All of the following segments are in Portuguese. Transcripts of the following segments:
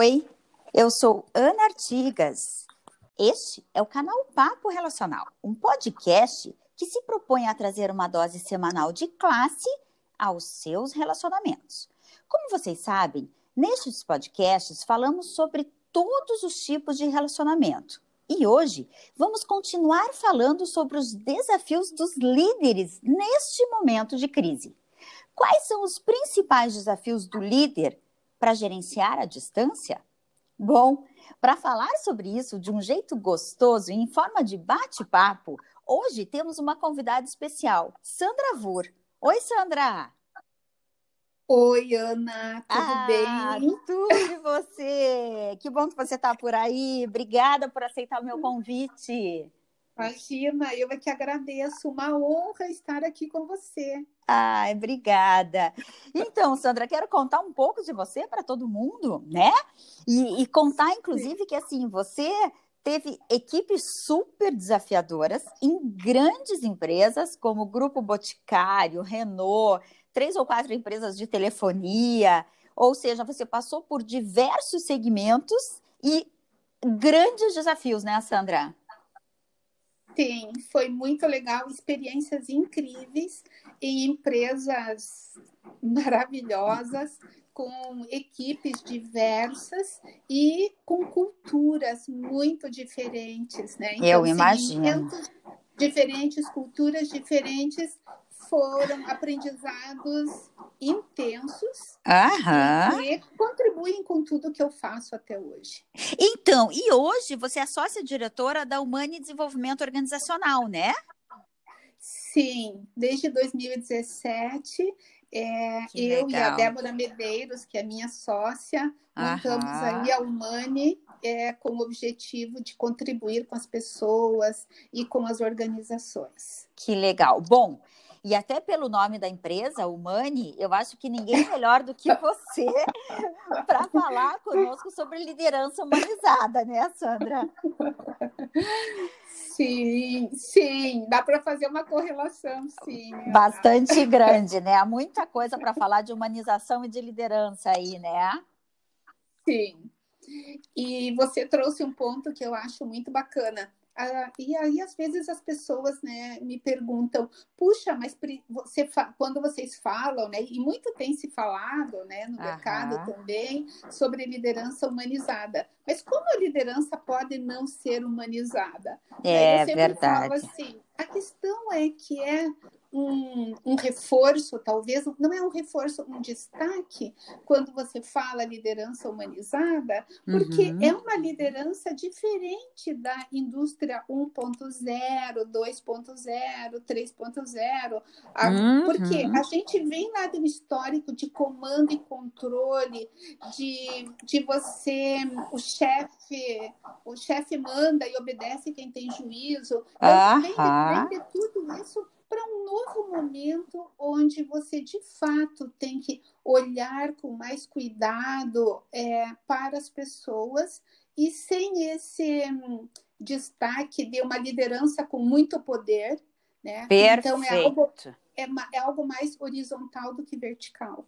Oi, eu sou Ana Artigas. Este é o canal Papo Relacional, um podcast que se propõe a trazer uma dose semanal de classe aos seus relacionamentos. Como vocês sabem, nestes podcasts falamos sobre todos os tipos de relacionamento. E hoje vamos continuar falando sobre os desafios dos líderes neste momento de crise. Quais são os principais desafios do líder para gerenciar a distância? Bom, para falar sobre isso de um jeito gostoso e em forma de bate-papo, hoje temos uma convidada especial, Sandra Vur. Oi, Sandra! Oi, Ana, tudo ah, bem? Tudo e você? Que bom que você está por aí. Obrigada por aceitar o meu convite. Imagina, eu é que agradeço. Uma honra estar aqui com você. Ai, obrigada. Então, Sandra, quero contar um pouco de você para todo mundo, né? E, e contar, inclusive, Sim. que assim, você teve equipes super desafiadoras em grandes empresas, como o Grupo Boticário, Renault, três ou quatro empresas de telefonia. Ou seja, você passou por diversos segmentos e grandes desafios, né, Sandra? Sim, foi muito legal, experiências incríveis em empresas maravilhosas, com equipes diversas e com culturas muito diferentes, né? Então, Eu imagino. Diferentes culturas diferentes foram aprendizados intensos Aham. e contribuem com tudo que eu faço até hoje. Então, e hoje você é sócia diretora da Humane Desenvolvimento Organizacional, né? Sim, desde 2017, é, eu legal. e a Débora Medeiros, que é minha sócia, montamos Aham. aí a Humane é, com o objetivo de contribuir com as pessoas e com as organizações. Que legal. Bom, e até pelo nome da empresa, Humani, eu acho que ninguém é melhor do que você para falar conosco sobre liderança humanizada, né, Sandra? Sim, sim, dá para fazer uma correlação, sim. Bastante grande, né? Há muita coisa para falar de humanização e de liderança aí, né? Sim. E você trouxe um ponto que eu acho muito bacana. Ah, e aí, às vezes, as pessoas né, me perguntam, puxa, mas você quando vocês falam, né, e muito tem se falado né, no Aham. mercado também, sobre liderança humanizada. Mas como a liderança pode não ser humanizada? É, eu verdade. Falo assim, a questão é que é um, um, reforço, talvez, não é um reforço, um destaque, quando você fala liderança humanizada, porque uhum. é uma liderança diferente da indústria 1.0, 2.0, 3.0, uhum. porque a gente vem lá de um histórico de comando e controle, de, de você, o chefe, o chefe manda e obedece quem tem juízo, uhum. vem, vem de tudo isso para um novo momento onde você de fato tem que olhar com mais cuidado é, para as pessoas e sem esse hum, destaque de uma liderança com muito poder, né? Perfeito. Então é algo, é, é algo mais horizontal do que vertical.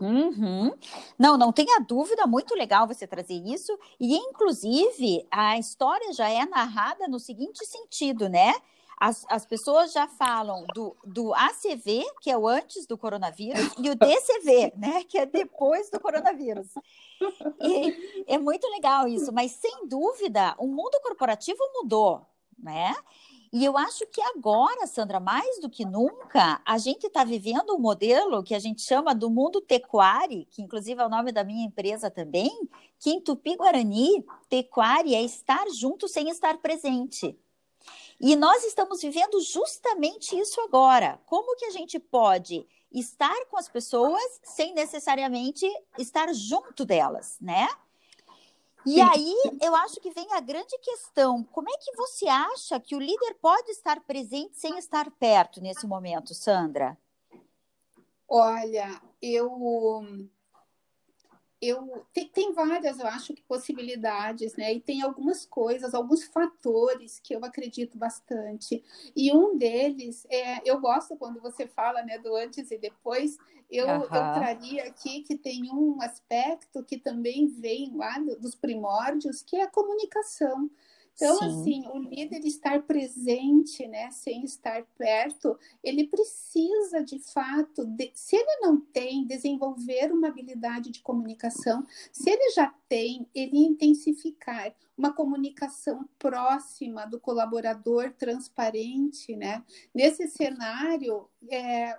Uhum. Não, não tenha dúvida, muito legal você trazer isso. E, inclusive, a história já é narrada no seguinte sentido, né? As, as pessoas já falam do, do ACV, que é o antes do coronavírus, e o DCV, né, que é depois do coronavírus. E é muito legal isso, mas sem dúvida, o mundo corporativo mudou, né? E eu acho que agora, Sandra, mais do que nunca, a gente está vivendo um modelo que a gente chama do mundo tequari, que inclusive é o nome da minha empresa também, que em Tupi-Guarani, tequari é estar junto sem estar presente. E nós estamos vivendo justamente isso agora. Como que a gente pode estar com as pessoas sem necessariamente estar junto delas, né? E aí, eu acho que vem a grande questão: como é que você acha que o líder pode estar presente sem estar perto nesse momento, Sandra? Olha, eu eu tem, tem, várias, eu acho que possibilidades, né? E tem algumas coisas, alguns fatores que eu acredito bastante. E um deles é, eu gosto quando você fala, né, do antes e depois. Eu, uhum. eu traria aqui que tem um aspecto que também vem lá dos primórdios, que é a comunicação. Então, Sim. assim, o líder estar presente, né, sem estar perto, ele precisa, de fato, de, se ele não tem, desenvolver uma habilidade de comunicação, se ele já tem, ele intensificar uma comunicação próxima do colaborador, transparente, né? Nesse cenário, é,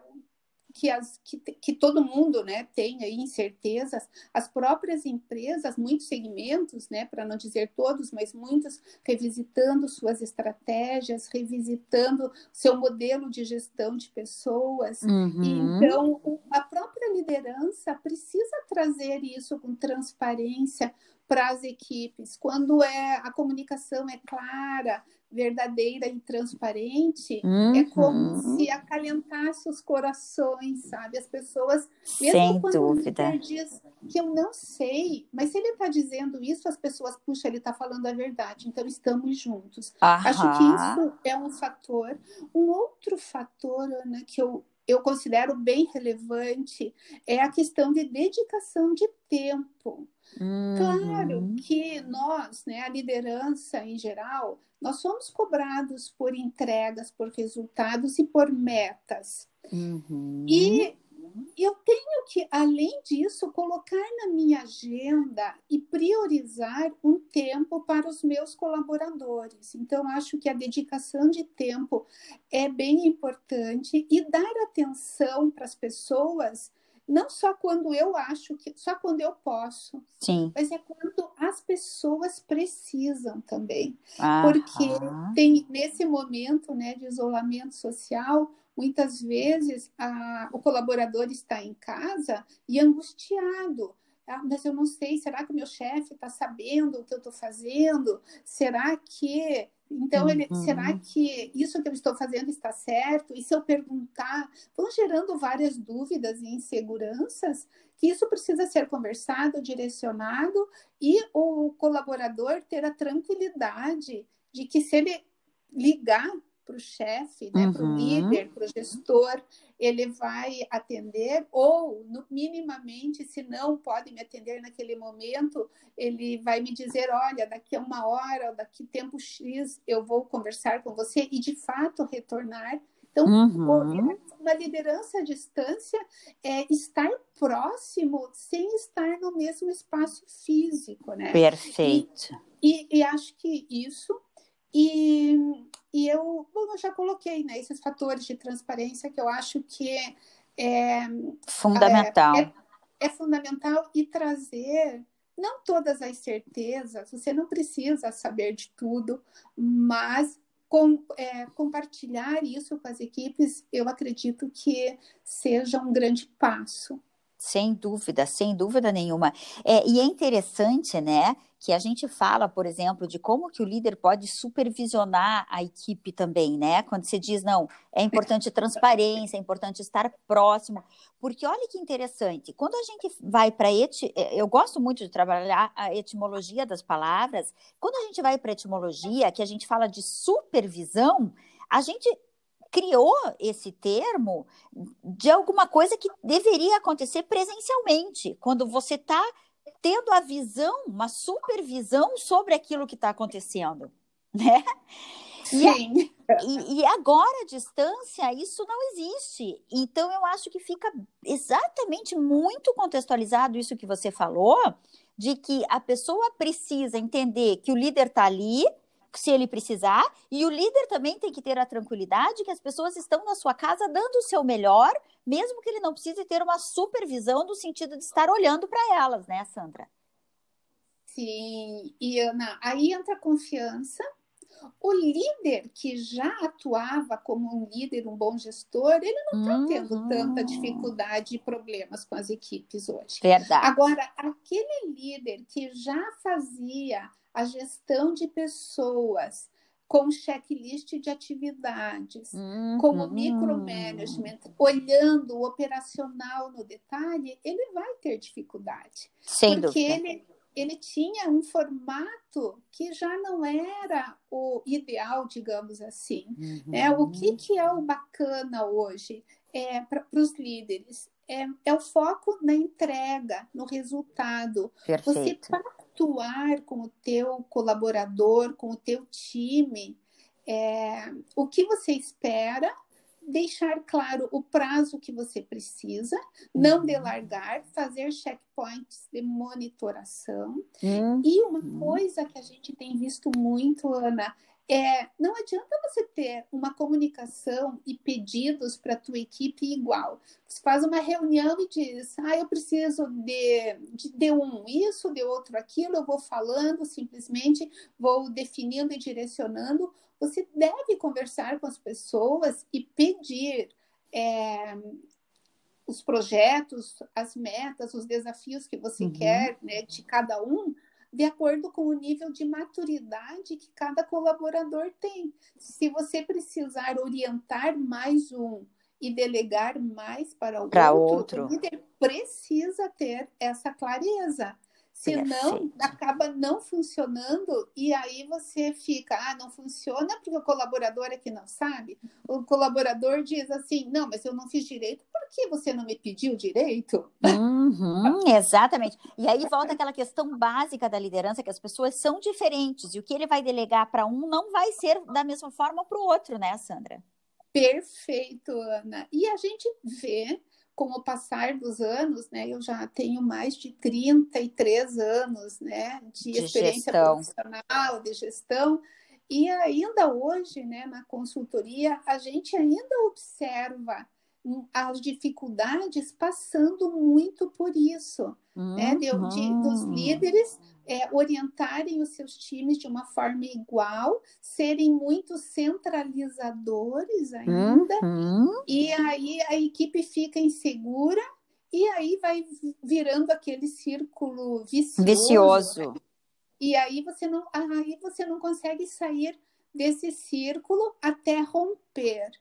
que, as, que, que todo mundo né, tem aí incertezas, as próprias empresas, muitos segmentos, né, para não dizer todos, mas muitos, revisitando suas estratégias, revisitando seu modelo de gestão de pessoas. Uhum. Então, a própria liderança precisa trazer isso com transparência para as equipes. Quando é a comunicação é clara, verdadeira e transparente, uhum. é como se acalentasse os corações, sabe? As pessoas, mesmo Sem quando dúvida. diz que eu não sei, mas se ele está dizendo isso, as pessoas, puxa, ele está falando a verdade, então estamos juntos. Acho que isso é um fator. Um outro fator, Ana, que eu eu considero bem relevante é a questão de dedicação de tempo. Uhum. Claro que nós, né, a liderança em geral, nós somos cobrados por entregas, por resultados e por metas. Uhum. E eu tenho que, além disso, colocar na minha agenda e priorizar um tempo para os meus colaboradores. Então, acho que a dedicação de tempo é bem importante e dar atenção para as pessoas não só quando eu acho que, só quando eu posso, Sim. mas é quando as pessoas precisam também, porque tem nesse momento, né, de isolamento social, muitas vezes a, o colaborador está em casa e angustiado. Ah, mas eu não sei, será que o meu chefe está sabendo o que eu estou fazendo? Será que então, ele, uhum. será que isso que eu estou fazendo está certo? E se eu perguntar, vão gerando várias dúvidas e inseguranças, que isso precisa ser conversado, direcionado, e o colaborador ter a tranquilidade de que se ele ligar para o chefe, né, uhum. para o líder, para o gestor, ele vai atender, ou no, minimamente, se não pode me atender naquele momento, ele vai me dizer: olha, daqui a uma hora, daqui tempo X, eu vou conversar com você e de fato retornar. Então, uhum. uma liderança à distância é estar próximo sem estar no mesmo espaço físico, né? Perfeito. E, e, e acho que isso e, e eu, bom, eu já coloquei né, esses fatores de transparência que eu acho que é, é fundamental. É, é, fundamental e trazer não todas as certezas, você não precisa saber de tudo, mas com, é, compartilhar isso com as equipes, eu acredito que seja um grande passo. Sem dúvida, sem dúvida nenhuma. É, e é interessante, né, que a gente fala, por exemplo, de como que o líder pode supervisionar a equipe também, né? Quando você diz, não, é importante transparência, é importante estar próximo, porque olha que interessante, quando a gente vai para eti... É, eu gosto muito de trabalhar a etimologia das palavras, quando a gente vai para etimologia, que a gente fala de supervisão, a gente criou esse termo de alguma coisa que deveria acontecer presencialmente, quando você está tendo a visão, uma supervisão sobre aquilo que está acontecendo, né? Sim. E, e, agora, à distância, isso não existe. Então, eu acho que fica exatamente muito contextualizado isso que você falou, de que a pessoa precisa entender que o líder está ali, se ele precisar, e o líder também tem que ter a tranquilidade que as pessoas estão na sua casa dando o seu melhor, mesmo que ele não precise ter uma supervisão no sentido de estar olhando para elas, né, Sandra? Sim, e Ana, aí entra a confiança. O líder que já atuava como um líder, um bom gestor, ele não está uhum. tendo tanta dificuldade e problemas com as equipes hoje. Verdade. Agora, aquele líder que já fazia a gestão de pessoas com checklist de atividades, uhum. com o micromanagement, olhando o operacional no detalhe, ele vai ter dificuldade. Sem porque dúvida. ele ele tinha um formato que já não era o ideal, digamos assim. Uhum. Né? O que, que é o bacana hoje é, para os líderes? É, é, o foco na entrega, no resultado. Perfeito. Você pactuar com o teu colaborador, com o teu time, é, o que você espera deixar claro o prazo que você precisa, não uhum. delargar, fazer checkpoints de monitoração. Uhum. E uma coisa que a gente tem visto muito, Ana, é, não adianta você ter uma comunicação e pedidos para a tua equipe igual. Você faz uma reunião e diz, ah, eu preciso de, de, de um isso, de outro aquilo, eu vou falando, simplesmente vou definindo e direcionando. Você deve conversar com as pessoas e pedir é, os projetos, as metas, os desafios que você uhum. quer né, de cada um, de acordo com o nível de maturidade que cada colaborador tem. Se você precisar orientar mais um e delegar mais para o outro, outro, o líder precisa ter essa clareza. Senão, acaba não funcionando e aí você fica, ah, não funciona porque o colaborador é que não sabe. O colaborador diz assim, não, mas eu não fiz direito, por que você não me pediu direito? Uhum, exatamente. E aí volta aquela questão básica da liderança, que as pessoas são diferentes e o que ele vai delegar para um não vai ser da mesma forma para o outro, né, Sandra? Perfeito, Ana. E a gente vê com o passar dos anos, né, eu já tenho mais de 33 anos, né, de, de experiência gestão. profissional, de gestão, e ainda hoje, né, na consultoria, a gente ainda observa as dificuldades passando muito por isso, uhum. né, de, de, dos hum. líderes é, orientarem os seus times de uma forma igual, serem muito centralizadores ainda, uhum. e aí a equipe fica insegura e aí vai virando aquele círculo vicioso. Vicioso. E aí você não, aí você não consegue sair desse círculo até romper.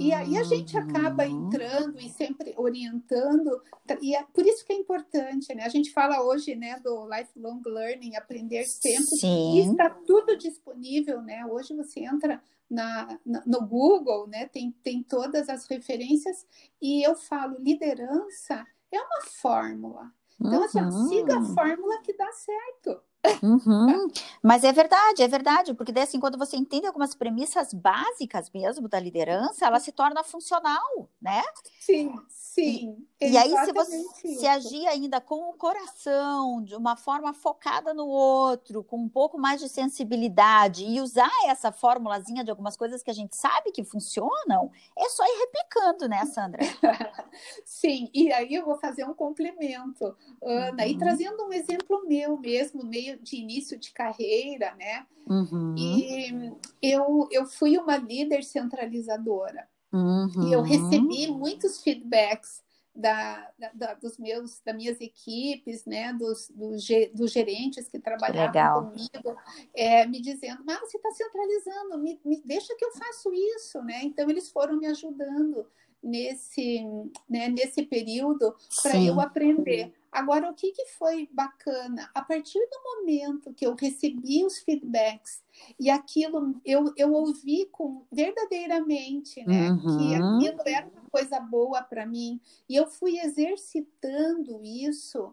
E aí a gente acaba uhum. entrando e sempre orientando, e é por isso que é importante, né? A gente fala hoje, né, do lifelong learning, aprender sempre, Sim. e está tudo disponível, né? Hoje você entra na, na, no Google, né? Tem, tem todas as referências, e eu falo, liderança é uma fórmula. Então, assim, uhum. siga a fórmula que dá certo. Uhum. Mas é verdade, é verdade, porque daí, assim, quando você entende algumas premissas básicas mesmo da liderança, ela se torna funcional, né? Sim, sim. E, e aí, se você isso. se agir ainda com o coração, de uma forma focada no outro, com um pouco mais de sensibilidade, e usar essa formulazinha de algumas coisas que a gente sabe que funcionam, é só ir replicando, né, Sandra? sim, e aí eu vou fazer um complemento, Ana, uhum. e trazendo um exemplo meu mesmo, meio de início de carreira, né? Uhum. E eu, eu fui uma líder centralizadora. Uhum. E eu recebi muitos feedbacks da, da, dos meus, das minhas equipes, né, dos, dos, dos gerentes que trabalhavam comigo, é, me dizendo, mas você está centralizando, me, me deixa que eu faço isso, né? Então eles foram me ajudando nesse, né, nesse período para eu aprender. Agora, o que, que foi bacana? A partir do momento que eu recebi os feedbacks e aquilo eu, eu ouvi com verdadeiramente, né? Uhum. Que aquilo era uma coisa boa para mim, e eu fui exercitando isso.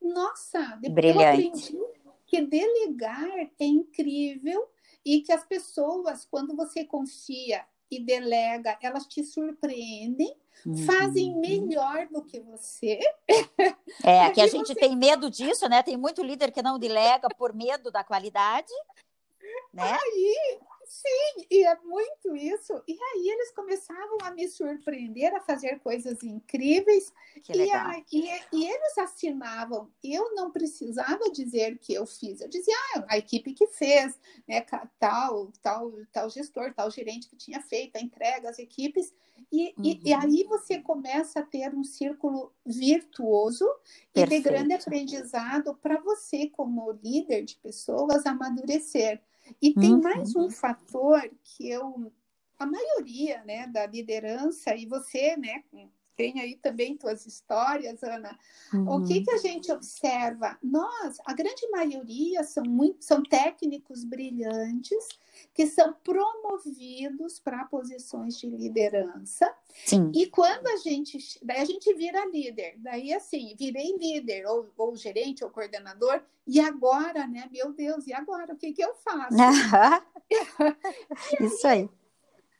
Nossa, depois Brilhante. eu aprendi que delegar é incrível e que as pessoas, quando você confia e delega, elas te surpreendem, uhum. fazem melhor do que você. É, que a gente você... tem medo disso, né? Tem muito líder que não delega por medo da qualidade. Né? Aí, sim, e é muito isso. E aí eles começavam a me surpreender, a fazer coisas incríveis. Que e, a, e, e, eles assinavam. Eu não precisava dizer que eu fiz. Eu dizia, ah, a equipe que fez, né? Tal, tal, tal gestor, tal gerente que tinha feito a entrega, as equipes. E, uhum. e, e, uhum. aí você começa a ter um círculo virtuoso Perfeito. e de grande aprendizado para você, como líder de pessoas, amadurecer. E tem uhum. mais um fator que eu, a maioria, né, da liderança e você, né, tem aí também tuas histórias, Ana. Uhum. O que, uhum. que a gente observa? Nós, a grande maioria, são, muito, são técnicos brilhantes que são promovidos para posições de liderança. Sim. E quando a gente. Daí a gente vira líder. Daí, assim, virei líder, ou, ou gerente, ou coordenador. E agora, né? Meu Deus, e agora? O que, que eu faço? Isso aí.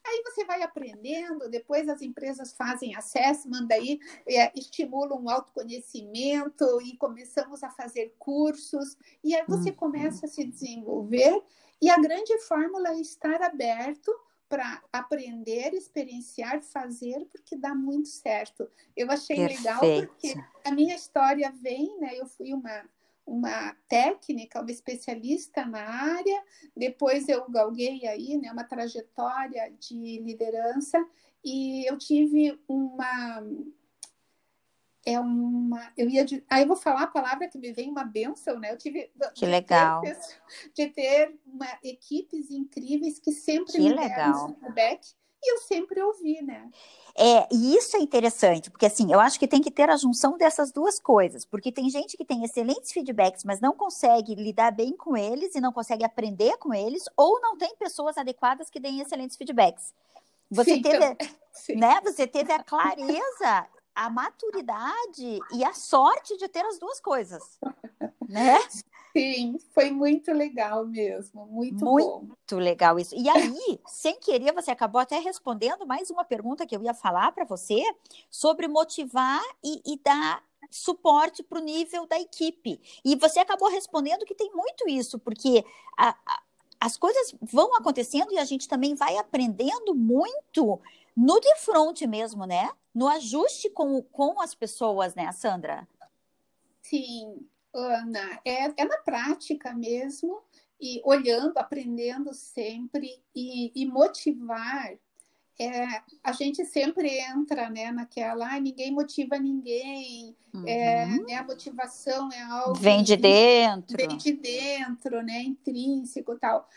Aí você vai aprendendo, depois as empresas fazem assessment, daí é, estimulam o autoconhecimento e começamos a fazer cursos, e aí você uhum. começa a se desenvolver, e a grande fórmula é estar aberto para aprender, experienciar, fazer, porque dá muito certo. Eu achei Perfeito. legal porque a minha história vem, né? Eu fui uma uma técnica, uma especialista na área. Depois eu galguei aí, né, uma trajetória de liderança e eu tive uma é uma eu ia de, aí eu vou falar a palavra que me vem uma benção, né? Eu tive que legal ter, de ter uma, equipes incríveis que sempre que me legal. deram feedback e eu sempre ouvi, né? É, e isso é interessante, porque assim, eu acho que tem que ter a junção dessas duas coisas, porque tem gente que tem excelentes feedbacks, mas não consegue lidar bem com eles e não consegue aprender com eles, ou não tem pessoas adequadas que deem excelentes feedbacks. Você Sim, teve, né? Você teve a clareza, a maturidade e a sorte de ter as duas coisas, né? Sim, foi muito legal mesmo, muito, muito bom. Muito legal isso. E aí, sem querer, você acabou até respondendo mais uma pergunta que eu ia falar para você sobre motivar e, e dar suporte para o nível da equipe. E você acabou respondendo que tem muito isso, porque a, a, as coisas vão acontecendo e a gente também vai aprendendo muito no de frente mesmo, né? No ajuste com, com as pessoas, né, Sandra? Sim, Ana, é, é na prática mesmo, e olhando, aprendendo sempre, e, e motivar. É, a gente sempre entra né, naquela, ah, ninguém motiva ninguém, é, uhum. é, né, a motivação é algo. Vem de dentro. Vem de dentro, né, intrínseco e tal.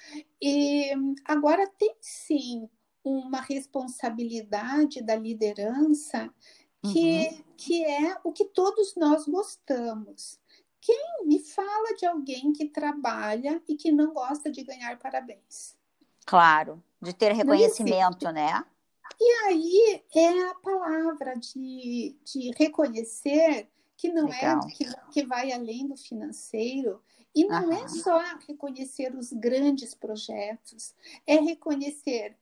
E agora tem sim uma responsabilidade da liderança que, uhum. que é o que todos nós gostamos. Quem me fala de alguém que trabalha e que não gosta de ganhar parabéns? Claro, de ter reconhecimento, né? E aí é a palavra de, de reconhecer que não é Legal. é que, que vai além do financeiro. E não é é só reconhecer os grandes projetos, é reconhecer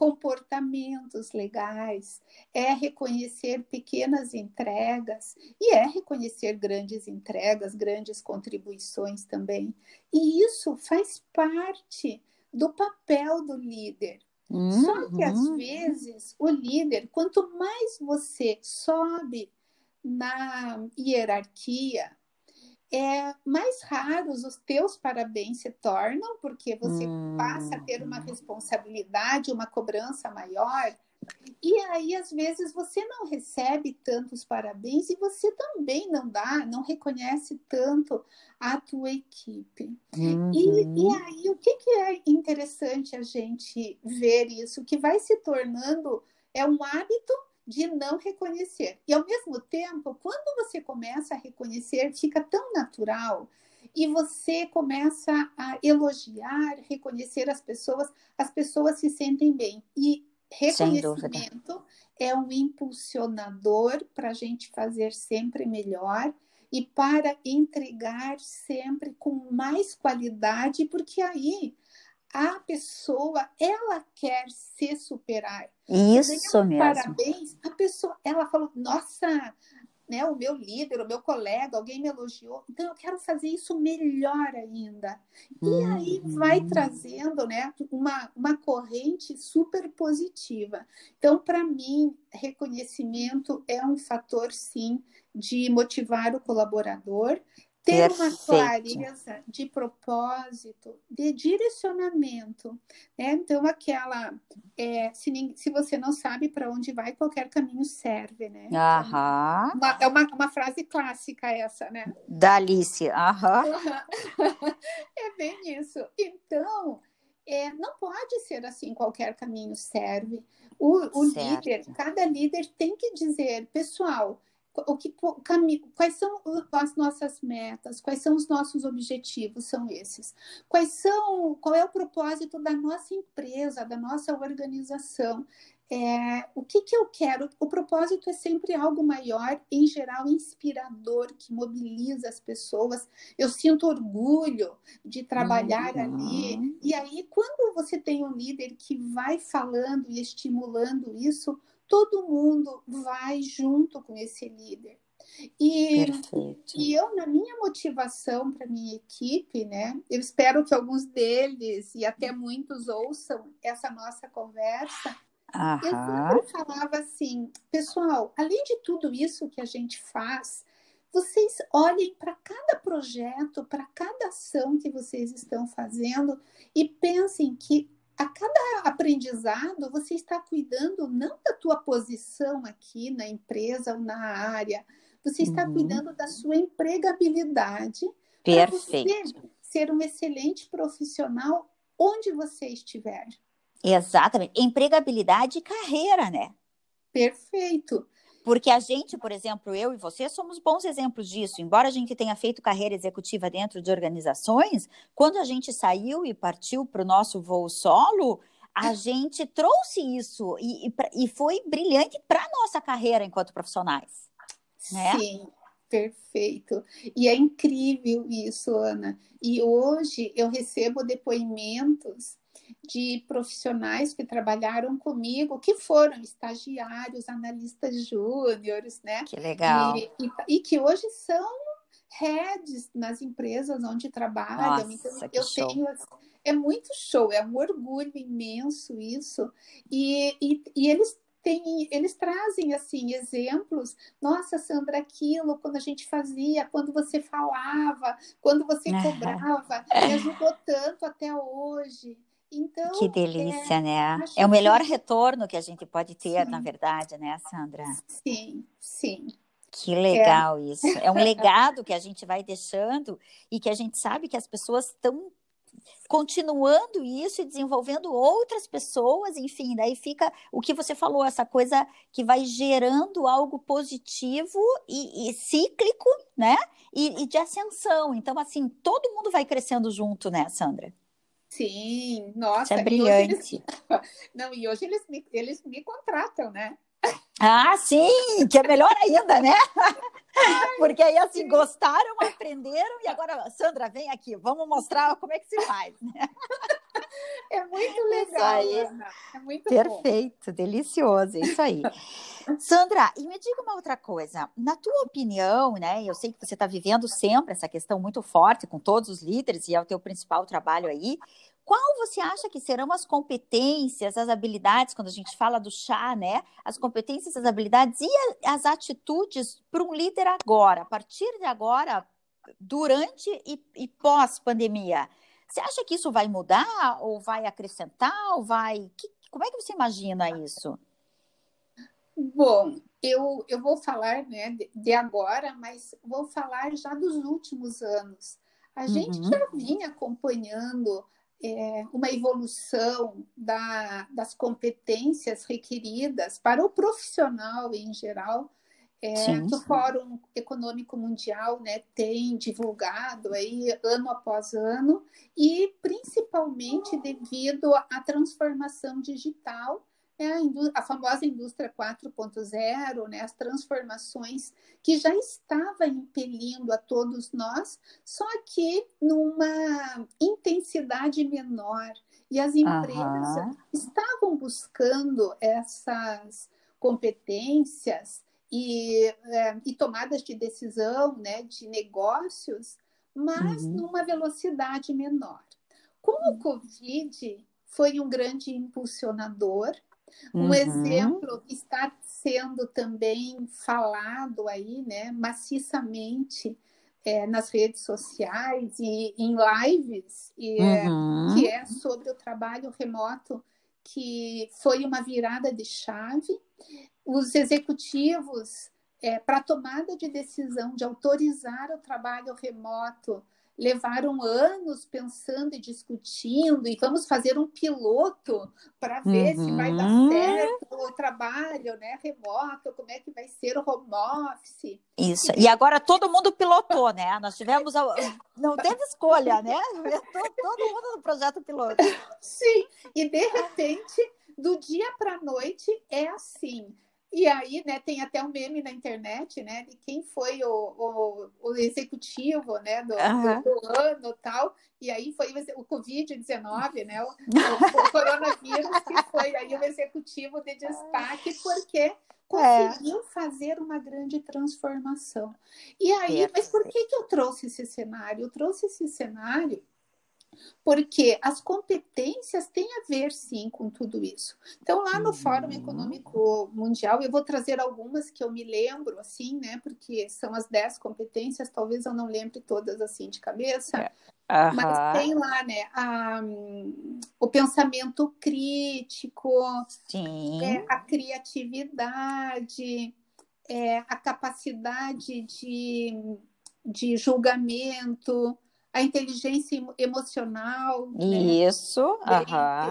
comportamentos legais, é reconhecer pequenas entregas e é reconhecer grandes entregas, grandes contribuições também. E isso faz parte do papel do líder. Uhum. Só que às uhum. vezes o líder, quanto mais você sobe na hierarquia, é, mais raros os teus parabéns se tornam, porque você hum. passa a ter uma responsabilidade, uma cobrança maior. E aí, às vezes, você não recebe tantos parabéns e você também não dá, não reconhece tanto a tua equipe. Uhum. E, e uhum. aí, o que, que é interessante a gente ver isso? Que vai se tornando é um hábito de não reconhecer. E ao mesmo tempo, quando você começa a reconhecer, fica tão natural e você começa a elogiar, reconhecer as pessoas, as pessoas se sentem bem. E reconhecimento é um impulsionador para a gente fazer sempre melhor e para entregar sempre com mais qualidade, porque aí a pessoa ela quer se superar. Isso mesmo. Parabéns. A pessoa, ela falou, nossa, né, o meu líder, o meu colega, alguém me elogiou, então eu quero fazer isso melhor ainda. E uhum. aí vai trazendo, né, uma, uma corrente super positiva. Então, para mim, reconhecimento é um fator, sim, de motivar o colaborador, ter Perfeito. uma clareza de propósito, de direcionamento. Né? Então, aquela. É, se, se você não sabe para onde vai, qualquer caminho serve, né? Aham. Uma, é uma, uma frase clássica essa, né? Da Alice, aham. é bem isso. Então, é, não pode ser assim, qualquer caminho serve. O, o líder, cada líder tem que dizer, pessoal, o que, quais são as nossas metas, quais são os nossos objetivos, são esses. Quais são, qual é o propósito da nossa empresa, da nossa organização? É, o que, que eu quero? O propósito é sempre algo maior, em geral inspirador, que mobiliza as pessoas. Eu sinto orgulho de trabalhar uhum. ali. E aí, quando você tem um líder que vai falando e estimulando isso, todo mundo vai junto com esse líder. E, e eu, na minha motivação para minha equipe, né, eu espero que alguns deles e até muitos ouçam essa nossa conversa. Aham. Eu sempre falava assim, pessoal, além de tudo isso que a gente faz, vocês olhem para cada projeto, para cada ação que vocês estão fazendo e pensem que a cada aprendizado você está cuidando não da tua posição aqui na empresa ou na área, você está uhum. cuidando da sua empregabilidade. Perfeito. ser um excelente profissional onde você estiver. Exatamente. Empregabilidade e carreira, né? Perfeito. Porque a gente, por exemplo, eu e você somos bons exemplos disso. Embora a gente tenha feito carreira executiva dentro de organizações, quando a gente saiu e partiu para o nosso voo solo, a gente trouxe isso e, e, e foi brilhante para a nossa carreira enquanto profissionais. Né? Sim, perfeito. E é incrível isso, Ana. E hoje eu recebo depoimentos de profissionais que trabalharam comigo, que foram estagiários, analistas júniores, né? Que legal. E, e, e, que hoje são heads nas empresas onde trabalham. Nossa, então, eu show. tenho. É muito show, é um orgulho imenso isso. E, e, e eles tem, eles trazem assim exemplos. Nossa, Sandra, aquilo quando a gente fazia, quando você falava, quando você cobrava, me ajudou tanto até hoje. Então, que delícia, é, né? É o melhor que... retorno que a gente pode ter, sim. na verdade, né, Sandra? Sim, sim. Que legal é. isso. É um legado que a gente vai deixando e que a gente sabe que as pessoas estão continuando isso e desenvolvendo outras pessoas, enfim, daí fica o que você falou, essa coisa que vai gerando algo positivo e, e cíclico, né? E, e de ascensão. Então, assim, todo mundo vai crescendo junto, né, Sandra? Sim, nossa. Isso é brilhante. E eles... Não, e hoje eles me, eles me contratam, né? Ah, sim, que é melhor ainda, né? Porque aí, assim, gostaram, aprenderam, e agora, Sandra, vem aqui, vamos mostrar como é que se faz. Né? É muito legal, É muito Perfeito, bom. delicioso, é isso aí. Sandra, e me diga uma outra coisa. Na tua opinião, né? Eu sei que você está vivendo sempre essa questão muito forte com todos os líderes e é o teu principal trabalho aí. Qual você acha que serão as competências, as habilidades, quando a gente fala do chá, né? As competências, as habilidades e as atitudes para um líder agora, a partir de agora, durante e, e pós-pandemia? Você acha que isso vai mudar ou vai acrescentar ou vai? Que, como é que você imagina isso? Bom, eu, eu vou falar né, de, agora, mas vou falar já dos últimos anos. A gente uhum. já vinha acompanhando é, uma evolução da, das competências requeridas para o profissional em geral. É, o Fórum Econômico Mundial né, tem divulgado aí ano após ano, e principalmente devido à transformação digital é a, a famosa indústria 4.0, né, as transformações que já estava impelindo a todos nós, só que numa intensidade menor. E as empresas uhum. estavam buscando essas competências e, é, e, tomadas de decisão né, de negócios, mas uhum. numa velocidade menor. Com o Covid, foi um grande impulsionador um uhum. exemplo está sendo também falado aí, né, maciçamente é, nas redes sociais e em lives, e, uhum. que é sobre o trabalho remoto, que foi uma virada de chave. Os executivos, é, para tomada de decisão de autorizar o trabalho remoto, levaram anos pensando e discutindo, e vamos fazer um piloto para ver uhum. se vai dar uhum. certo o trabalho né, remoto, como é que vai ser o home office. Isso, e agora todo mundo pilotou, né? Nós tivemos, não teve escolha, né? Todo mundo no projeto piloto. Sim, e de repente, do dia para a noite, é assim e aí, né, tem até um meme na internet, né, de quem foi o, o, o executivo, né, do, uhum. do, do ano tal, e aí foi o Covid-19, né, o, o, coronavírus, que foi aí o executivo de destaque, porque conseguiu é. fazer uma grande transformação. E aí, mas por que, que eu trouxe esse cenário? Eu trouxe esse cenário porque as competências têm a ver, sim, com tudo isso. Então, lá no uhum. Fórum Econômico Mundial, eu vou trazer algumas que eu me lembro, assim, né? Porque são as dez competências, talvez eu não lembre todas assim de cabeça. É. Uhum. Mas tem lá, né, a, o pensamento crítico, é, a criatividade, é, a capacidade de, de julgamento, a inteligência emocional. Né? Isso,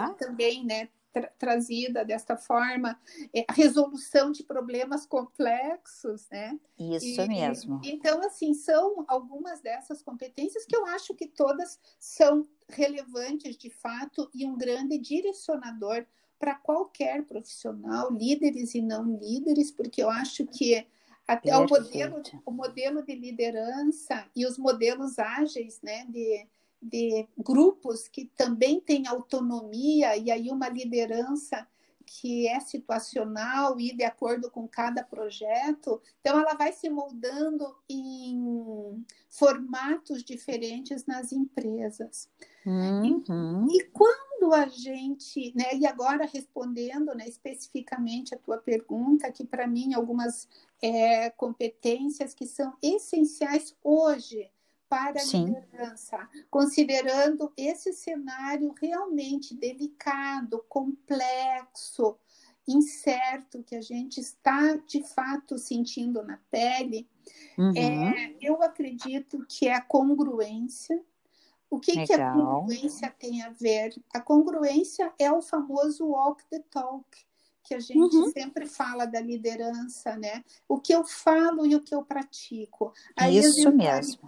né? também, né? Tra trazida desta forma, é, a resolução de problemas complexos, né? Isso e, mesmo. então, assim, são algumas dessas competências que eu acho que todas são relevantes de fato e um grande direcionador para qualquer profissional, líderes e não líderes, porque eu acho que até o modelo, o modelo de liderança e os modelos ágeis né, de, de grupos que também têm autonomia e aí uma liderança que é situacional e de acordo com cada projeto. Então, ela vai se moldando em formatos diferentes nas empresas. Uhum. E, e, quando a gente, né, e agora respondendo né, especificamente a tua pergunta, que para mim algumas é, competências que são essenciais hoje para a Sim. liderança, considerando esse cenário realmente delicado, complexo, incerto que a gente está de fato sentindo na pele, uhum. é, eu acredito que é a congruência. O que, que a congruência tem a ver? A congruência é o famoso walk the talk que a gente uhum. sempre fala da liderança, né? O que eu falo e o que eu pratico. A Isso mesmo.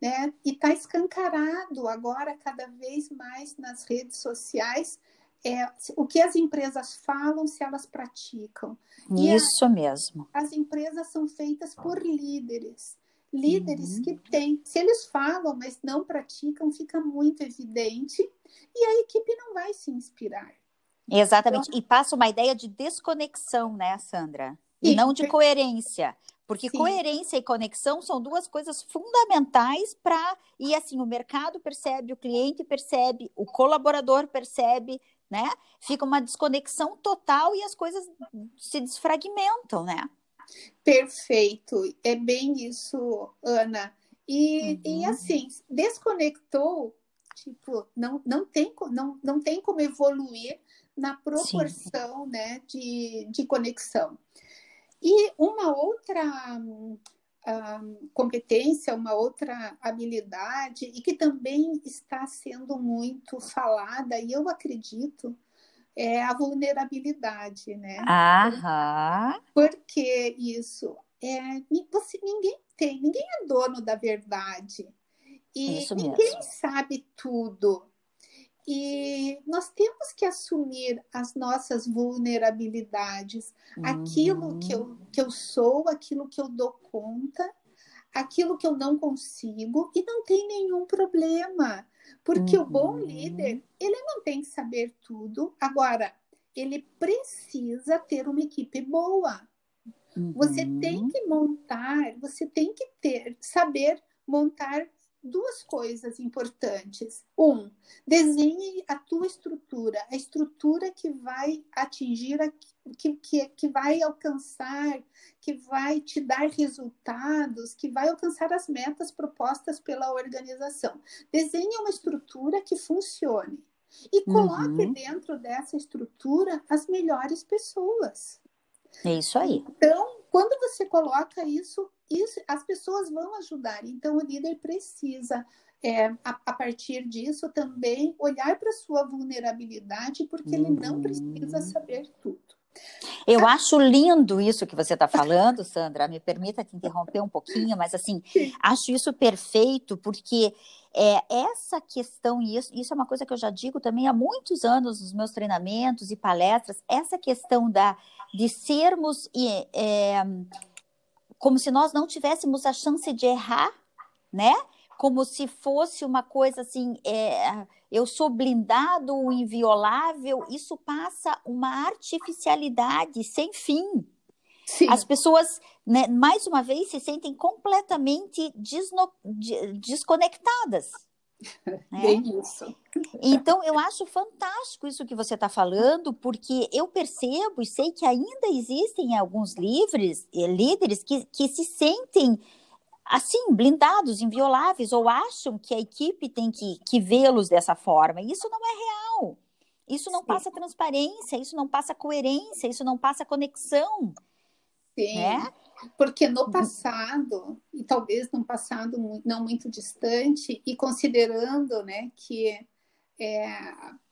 Né? E está escancarado agora cada vez mais nas redes sociais é, o que as empresas falam se elas praticam. Isso a, mesmo. As empresas são feitas por líderes. Líderes uhum. que têm, se eles falam, mas não praticam, fica muito evidente e a equipe não vai se inspirar. Exatamente. Então, e passa uma ideia de desconexão, né, Sandra? E não de coerência. Porque Sim. coerência e conexão são duas coisas fundamentais para. E assim, o mercado percebe, o cliente percebe, o colaborador percebe, né? Fica uma desconexão total e as coisas se desfragmentam, né? Perfeito. É bem isso, Ana. E, uhum. e assim, desconectou, tipo, não, não, tem, não, não tem como evoluir na proporção né, de, de conexão. E uma outra um, competência, uma outra habilidade, e que também está sendo muito falada, e eu acredito, é a vulnerabilidade, né? Aham. Porque isso é você ninguém tem, ninguém é dono da verdade. E ninguém sabe tudo. E nós temos que assumir as nossas vulnerabilidades, uhum. aquilo que eu, que eu sou, aquilo que eu dou conta, aquilo que eu não consigo, e não tem nenhum problema, porque uhum. o bom uhum. líder, ele não tem que saber tudo. Agora, ele precisa ter uma equipe boa. Uhum. Você tem uhum. que montar, você tem que ter, saber montar duas coisas importantes. Um, desenhe a tua estrutura, a estrutura que vai atingir, a, que, que, que vai alcançar, que vai te dar resultados, que vai alcançar as metas propostas pela organização. Desenhe uma estrutura que funcione e coloque uhum. dentro dessa estrutura as melhores pessoas. É isso aí. Então, quando você coloca isso, isso, as pessoas vão ajudar. Então, o líder precisa é, a, a, partir disso, também olhar para a sua vulnerabilidade, porque uhum. ele não precisa uhum. saber tudo. Eu acho lindo isso que você está falando, Sandra. Me permita te interromper um pouquinho, mas assim, Sim. acho isso perfeito, porque é, essa questão, e isso, isso é uma coisa que eu já digo também há muitos anos nos meus treinamentos e palestras, essa questão da, de sermos é, como se nós não tivéssemos a chance de errar, né? Como se fosse uma coisa assim, é, eu sou blindado, inviolável, isso passa uma artificialidade sem fim. Sim. As pessoas, né, mais uma vez, se sentem completamente desno, desconectadas. Né? Bem isso. Então, eu acho fantástico isso que você está falando, porque eu percebo e sei que ainda existem alguns livres, eh, líderes que, que se sentem assim, blindados, invioláveis, ou acham que a equipe tem que, que vê-los dessa forma. Isso não é real. Isso não Sim. passa transparência, isso não passa coerência, isso não passa conexão. Sim. Né? Porque no uhum. passado, e talvez num passado não muito distante, e considerando né, que é,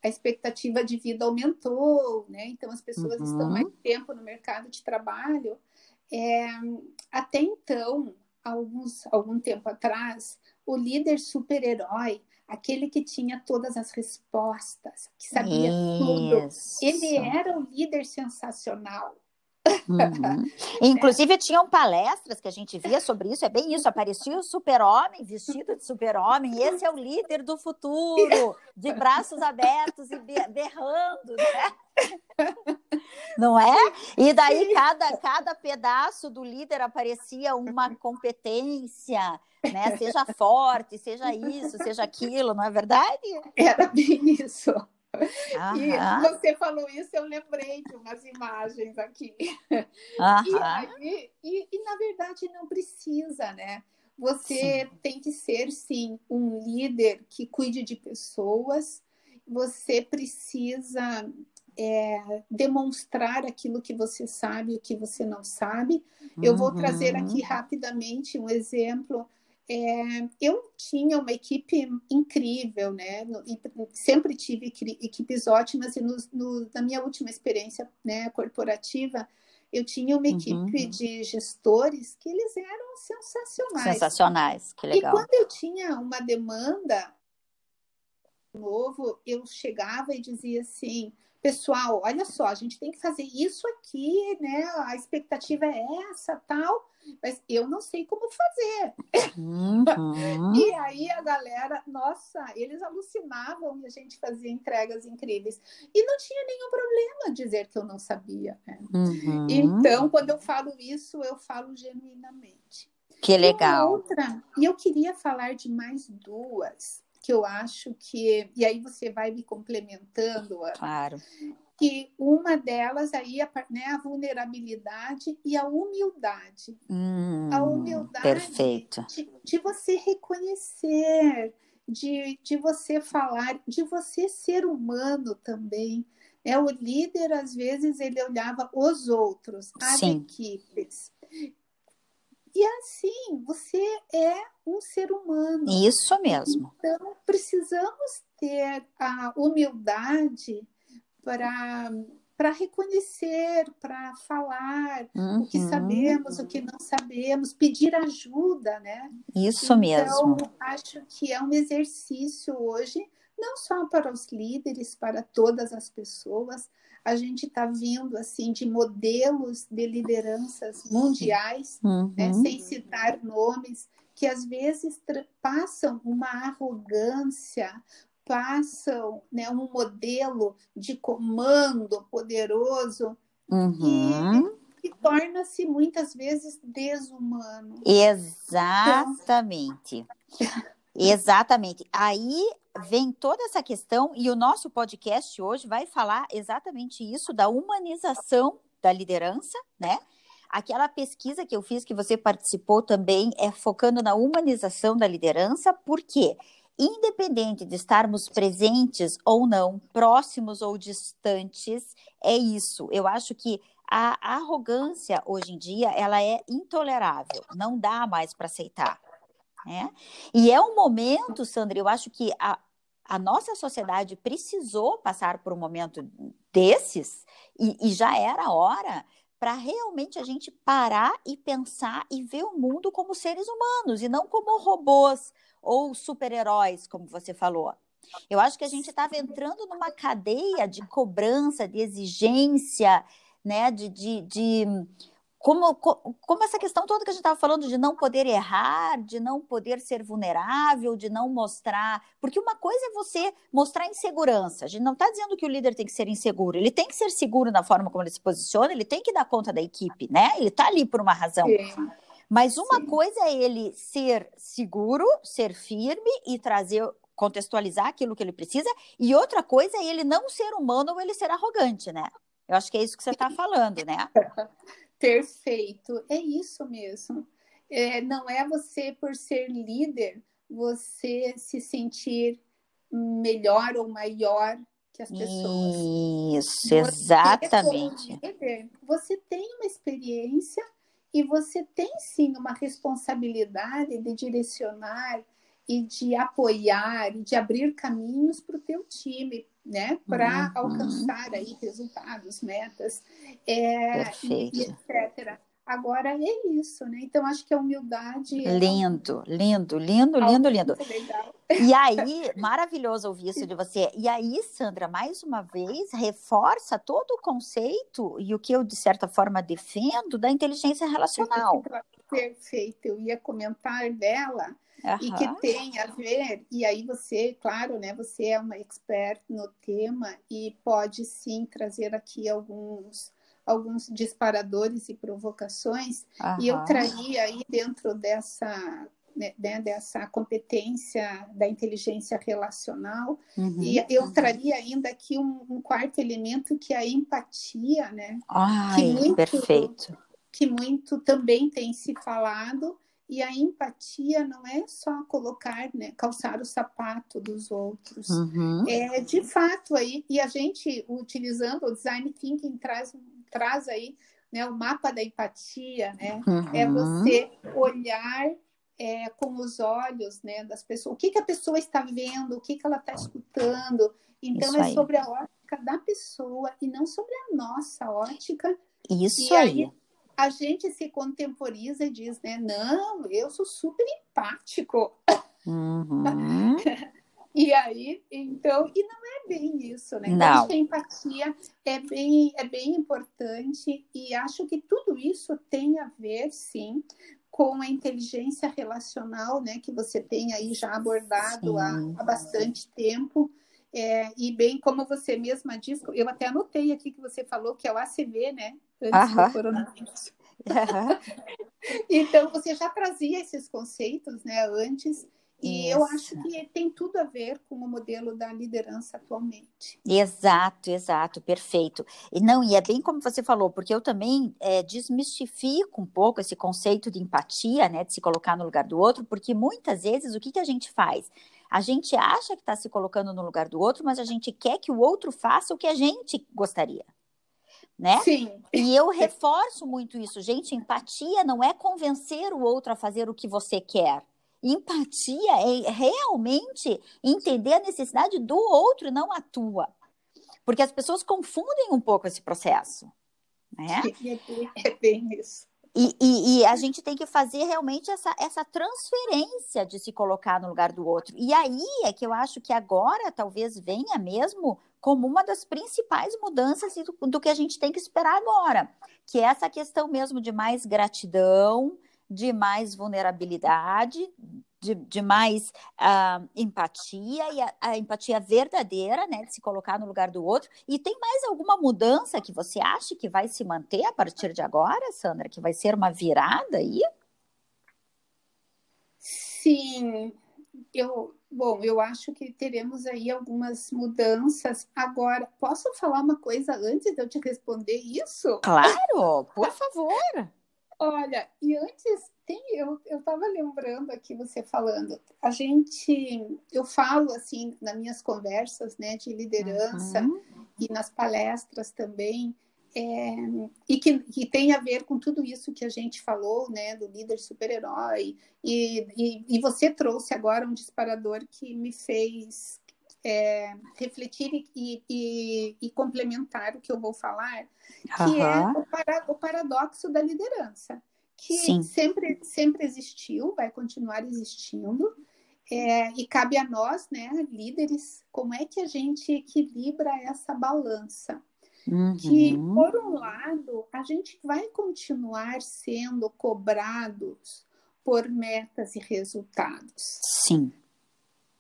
a expectativa de vida aumentou, né? então as pessoas uhum. estão mais tempo no mercado de trabalho, é, até então, alguns, algum tempo atrás, o líder super-herói, aquele que tinha todas as respostas, que sabia Isso. tudo, ele era o líder sensacional. Uhum. Inclusive, tinham palestras que a gente via sobre isso, é bem isso. Aparecia o super-homem vestido de super-homem, esse é o líder do futuro, de braços abertos e berrando, né? Não é? E daí cada, cada pedaço do líder aparecia uma competência, né? Seja forte, seja isso, seja aquilo, não é verdade? Era bem isso. E você falou isso, eu lembrei de umas imagens aqui. E, aí, e, e, na verdade não precisa, né? Você sim. tem que ser, sim, um líder que cuide de pessoas. Você precisa é, demonstrar aquilo que você sabe, o que você não sabe. Eu vou trazer aqui uhum. rapidamente um exemplo é, eu tinha uma equipe incrível, né? sempre tive equipes ótimas e no, no, na minha última experiência né, corporativa, eu tinha uma equipe uhum. de gestores que eles eram sensacionais. Sensacionais, que legal. E quando eu tinha uma demanda novo, eu chegava e dizia assim: pessoal, olha só, a gente tem que fazer isso aqui, né? A expectativa é essa, tal, mas eu não sei como fazer. Uhum. e aí a galera, nossa, eles alucinavam e a gente fazia entregas incríveis. E não tinha nenhum problema dizer que eu não sabia. Né? Uhum. Então, quando eu falo isso, eu falo genuinamente. Que legal. E outra, e eu queria falar de mais duas que eu acho que. E aí você vai me complementando. Claro. Que uma delas aí é né, a vulnerabilidade e a humildade. Hum, a humildade perfeito. De, de você reconhecer, de, de você falar, de você ser humano também. É, o líder, às vezes, ele olhava os outros, as Sim. equipes. E assim, você é um ser humano. Isso mesmo. Então, precisamos ter a humildade para para reconhecer, para falar uhum. o que uhum. sabemos, o que não sabemos, pedir ajuda, né? Isso então, mesmo. Então, acho que é um exercício hoje, não só para os líderes, para todas as pessoas, a gente está vindo assim de modelos de lideranças mundiais, uhum. né, sem citar nomes, que às vezes passam uma arrogância, passam né, um modelo de comando poderoso uhum. que, que torna-se muitas vezes desumano. Exatamente. Então... Exatamente. Aí vem toda essa questão e o nosso podcast hoje vai falar exatamente isso da humanização da liderança, né? Aquela pesquisa que eu fiz que você participou também é focando na humanização da liderança, porque independente de estarmos presentes ou não, próximos ou distantes, é isso. Eu acho que a arrogância hoje em dia ela é intolerável, não dá mais para aceitar. Né? E é um momento, Sandra, eu acho que a, a nossa sociedade precisou passar por um momento desses e, e já era hora para realmente a gente parar e pensar e ver o mundo como seres humanos e não como robôs ou super-heróis, como você falou. Eu acho que a gente estava entrando numa cadeia de cobrança, de exigência, né, de, de, de como, como essa questão toda que a gente estava falando de não poder errar, de não poder ser vulnerável, de não mostrar. Porque uma coisa é você mostrar insegurança. A gente não está dizendo que o líder tem que ser inseguro, ele tem que ser seguro na forma como ele se posiciona, ele tem que dar conta da equipe, né? Ele está ali por uma razão. Sim. Mas uma Sim. coisa é ele ser seguro, ser firme e trazer contextualizar aquilo que ele precisa, e outra coisa é ele não ser humano ou ele ser arrogante, né? Eu acho que é isso que você está falando, né? Perfeito, é isso mesmo. É, não é você, por ser líder, você se sentir melhor ou maior que as pessoas. Isso, exatamente. Você, líder, você tem uma experiência e você tem sim uma responsabilidade de direcionar e de apoiar e de abrir caminhos para o teu time, né, para uhum. alcançar aí resultados, metas, é, e, etc. Agora é isso, né? Então acho que a humildade. É lindo, lindo, lindo, lindo, lindo. E aí, maravilhoso ouvir isso de você. E aí, Sandra, mais uma vez, reforça todo o conceito e o que eu, de certa forma, defendo da inteligência relacional. Perfeito, eu ia comentar dela Uhum. e que tem a ver, e aí você, claro, né, você é uma expert no tema e pode sim trazer aqui alguns alguns disparadores e provocações, uhum. e eu traria aí dentro dessa né, né, dessa competência da inteligência relacional. Uhum, e eu uhum. traria ainda aqui um, um, quarto elemento que é a empatia, né? Ai, que muito, perfeito. Que muito também tem se falado, e a empatia não é só colocar, né, calçar o sapato dos outros. Uhum. É de fato aí, e a gente utilizando o design thinking traz traz aí, né, o mapa da empatia, né? É uhum. É você olhar é, com os olhos, né, das pessoas. O que que a pessoa está vendo? O que que ela está escutando? Então Isso é aí. sobre a ótica da pessoa e não sobre a nossa ótica. Isso e aí, aí a gente se contemporiza e diz, né? Não, eu sou super empático. Uhum. e aí, então, e não é bem isso, né? Então, não. Então, a empatia é bem, é bem importante e acho que tudo isso tem a ver, sim, com a inteligência relacional, né? Que você tem aí já abordado há, há, bastante tempo. É, e bem como você mesma disse, eu até anotei aqui que você falou que é o ACV, né? antes do coronavírus. então, você já trazia esses conceitos né, antes, e Isso. eu acho que tem tudo a ver com o modelo da liderança atualmente. Exato, exato, perfeito. E não, e é bem como você falou, porque eu também é, desmistifico um pouco esse conceito de empatia, né, de se colocar no lugar do outro, porque muitas vezes o que, que a gente faz? A gente acha que está se colocando no lugar do outro, mas a gente quer que o outro faça o que a gente gostaria né? Sim. E eu reforço muito isso, gente. Empatia não é convencer o outro a fazer o que você quer. Empatia é realmente entender a necessidade do outro não a tua. Porque as pessoas confundem um pouco esse processo. Né? É, bem isso. E, e, e, a gente tem que fazer realmente essa, essa transferência de se colocar no lugar do outro. E aí é que eu acho que agora talvez venha mesmo como uma das principais mudanças do, do que a gente tem que esperar agora, que é essa questão mesmo de mais gratidão, de mais vulnerabilidade, de, de mais uh, empatia e a, a, empatia verdadeira, né, de se colocar no lugar do outro. E tem mais alguma mudança que você acha que vai se manter a partir de agora, Sandra, que vai ser uma virada aí? Sim, eu, bom, eu acho que teremos aí algumas mudanças. Agora, posso falar uma coisa antes de eu te responder isso? Claro, por favor. Olha, e antes tem, eu estava lembrando aqui você falando, a gente, eu falo assim nas minhas conversas, né, de liderança uhum. e nas palestras também, é, e que, que, tem a ver com tudo isso que a gente falou, né, do líder super-herói, e, e, e, você trouxe agora um disparador que me fez é, refletir e, e, e, complementar o que eu vou falar, que uhum. é o, para, o, paradoxo da liderança, que sempre, sempre existiu, vai continuar existindo, é, e cabe a nós, né, líderes, como é que a gente equilibra essa balança. Uhum. Que, por um lado, a gente vai continuar sendo cobrados por metas e resultados. Sim.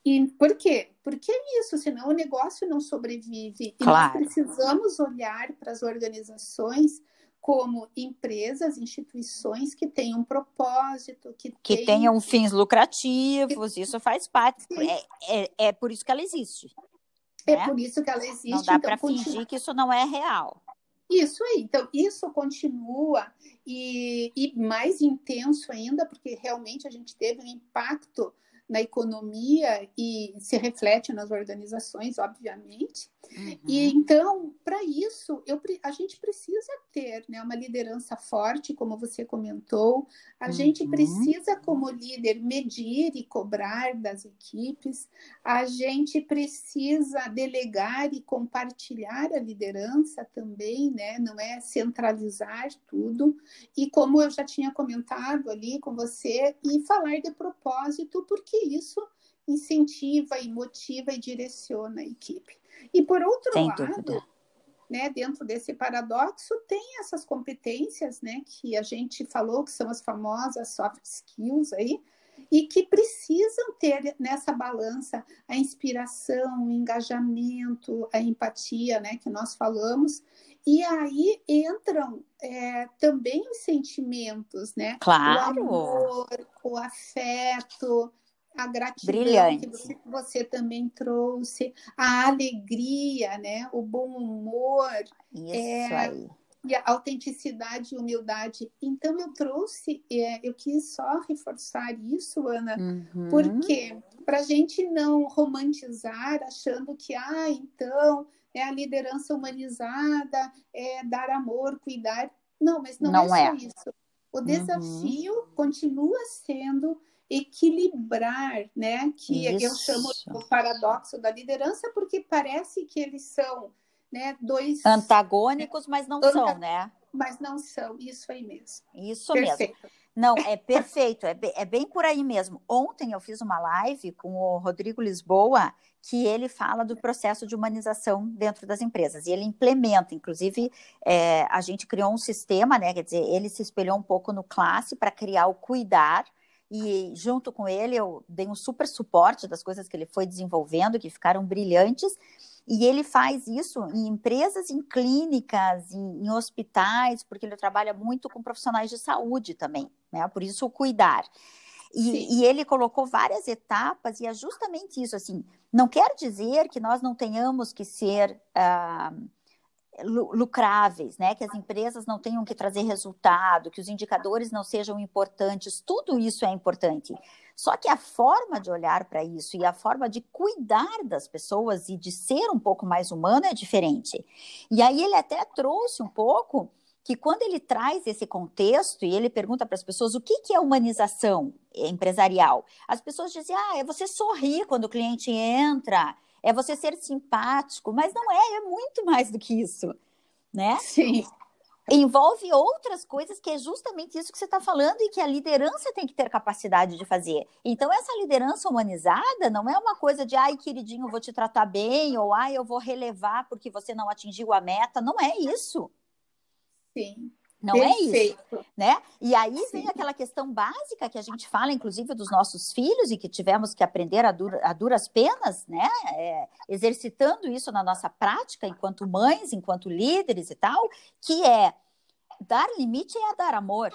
E por quê? Porque é isso, senão o negócio não sobrevive. E nós precisamos olhar para as organizações como empresas, instituições que tenham um propósito, que, que tenham... tenham fins lucrativos, que... isso faz parte. É, é, é por isso que ela existe. É né? por isso que ela existe. Não dá então, para continua... fingir que isso não é real. Isso aí, então isso continua e, e mais intenso ainda, porque realmente a gente teve um impacto na economia e se reflete nas organizações, obviamente. Uhum. E então, para isso, eu, a gente precisa ter né, uma liderança forte, como você comentou. A uhum. gente precisa, como líder, medir e cobrar das equipes. A gente precisa delegar e compartilhar a liderança também, né? Não é centralizar tudo. E como eu já tinha comentado ali com você, e falar de propósito, porque isso incentiva e motiva e direciona a equipe. E por outro Sem lado, dúvida. né, dentro desse paradoxo, tem essas competências, né, que a gente falou que são as famosas soft skills aí, e que precisam ter nessa balança a inspiração, o engajamento, a empatia, né, que nós falamos. E aí entram é, também os sentimentos, né? Claro. O amor, o afeto, a gratidão Brilhante. que você, você, também trouxe, a alegria, né? o bom humor. Isso é, aí. E a autenticidade e humildade. Então, eu trouxe, é, eu quis só reforçar isso, Ana, uhum. porque para a gente não romantizar achando que, ah, então, é a liderança humanizada, é dar amor, cuidar. Não, mas não, não é, é só isso. O uhum. desafio uhum. continua sendo equilibrar, né? Que Isso. eu chamo o paradoxo da liderança, porque parece que eles são né, dois antagônicos, mas não são, né? Mas não são, isso aí mesmo. Isso perfeito. mesmo. Não, é perfeito, é bem, é bem por aí mesmo. Ontem eu fiz uma live com o Rodrigo Lisboa, que ele fala do processo de humanização dentro das empresas, e ele implementa, inclusive, é, a gente criou um sistema, né? Quer dizer, ele se espelhou um pouco no classe para criar o cuidar, e junto com ele eu dei um super suporte das coisas que ele foi desenvolvendo, que ficaram brilhantes. E ele faz isso em empresas, em clínicas, em, em hospitais, porque ele trabalha muito com profissionais de saúde também, né? Por isso o cuidar. E, e, ele colocou várias etapas, e é justamente isso, assim, não quer dizer que nós não tenhamos que ser uh, lucráveis, né? Que as empresas não tenham que trazer resultado, que os indicadores não sejam importantes, tudo isso é importante. Só que a forma de olhar para isso e a forma de cuidar das pessoas e de ser um pouco mais humano é diferente. E aí ele até trouxe um pouco que quando ele traz esse contexto e ele pergunta para as pessoas o que, que é humanização empresarial, as pessoas dizem, ah, é você sorrir quando o cliente entra, é você ser simpático, mas não é, é muito mais do que isso, né? Sim. Envolve outras coisas que é justamente isso que você está falando e que a liderança tem que ter capacidade de fazer. Então, essa liderança humanizada não é uma coisa de, ai, queridinho, vou te tratar bem, ou ai, eu vou relevar porque você não atingiu a meta. Não é isso. Sim. Não Perfeito. é isso, né? E aí Sim. vem aquela questão básica que a gente fala, inclusive, dos nossos filhos e que tivemos que aprender a, dura, a duras penas, né? É, exercitando isso na nossa prática enquanto mães, enquanto líderes e tal, que é dar limite é dar amor.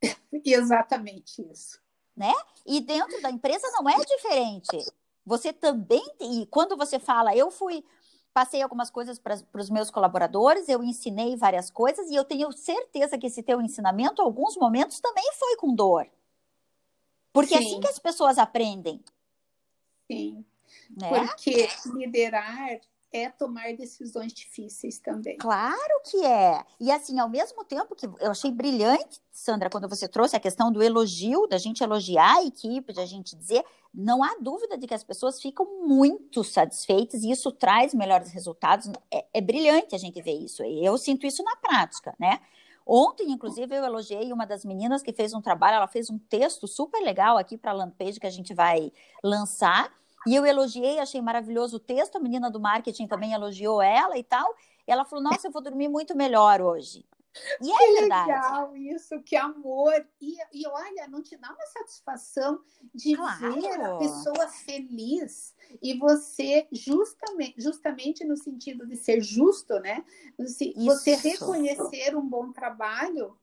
Exatamente isso. Né? E dentro da empresa não é diferente. Você também e quando você fala, eu fui passei algumas coisas para os meus colaboradores, eu ensinei várias coisas e eu tenho certeza que esse teu ensinamento, alguns momentos, também foi com dor. Porque é assim que as pessoas aprendem. Sim. Né? Porque liderar é tomar decisões difíceis também. Claro que é. E assim, ao mesmo tempo que eu achei brilhante, Sandra, quando você trouxe a questão do elogio, da gente elogiar a equipe, da gente dizer, não há dúvida de que as pessoas ficam muito satisfeitas e isso traz melhores resultados. É, é brilhante a gente ver isso. Eu sinto isso na prática, né? Ontem, inclusive, eu elogiei uma das meninas que fez um trabalho, ela fez um texto super legal aqui para a landpage que a gente vai lançar. E eu elogiei, achei maravilhoso o texto, a menina do marketing também elogiou ela e tal. E ela falou: Nossa, eu vou dormir muito melhor hoje. E é que verdade. legal isso, que amor. E, e olha, não te dá uma satisfação de Claro. ver a pessoa feliz e você, justamente, justamente no sentido de ser justo, né? Você, você reconhecer um bom trabalho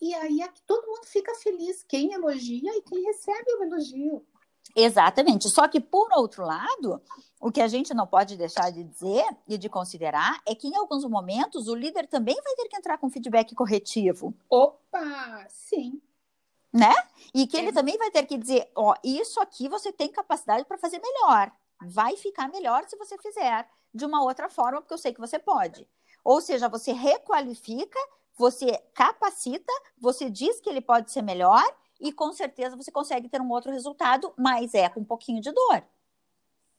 e aí é que todo mundo fica feliz, quem elogia e quem recebe o elogio. Exatamente. Só que, por outro lado, o que a gente não pode deixar de dizer e de considerar é que, em alguns momentos, o líder também vai ter que entrar com feedback corretivo. Opa, sim. E que ele É. também vai ter que dizer: Ó, isso aqui você tem capacidade para fazer melhor. Vai ficar melhor se você fizer de uma outra forma, porque eu sei que você pode. Ou seja, você requalifica, você capacita, você diz que ele pode ser melhor e com certeza você consegue ter um outro resultado, mas é com um pouquinho de dor.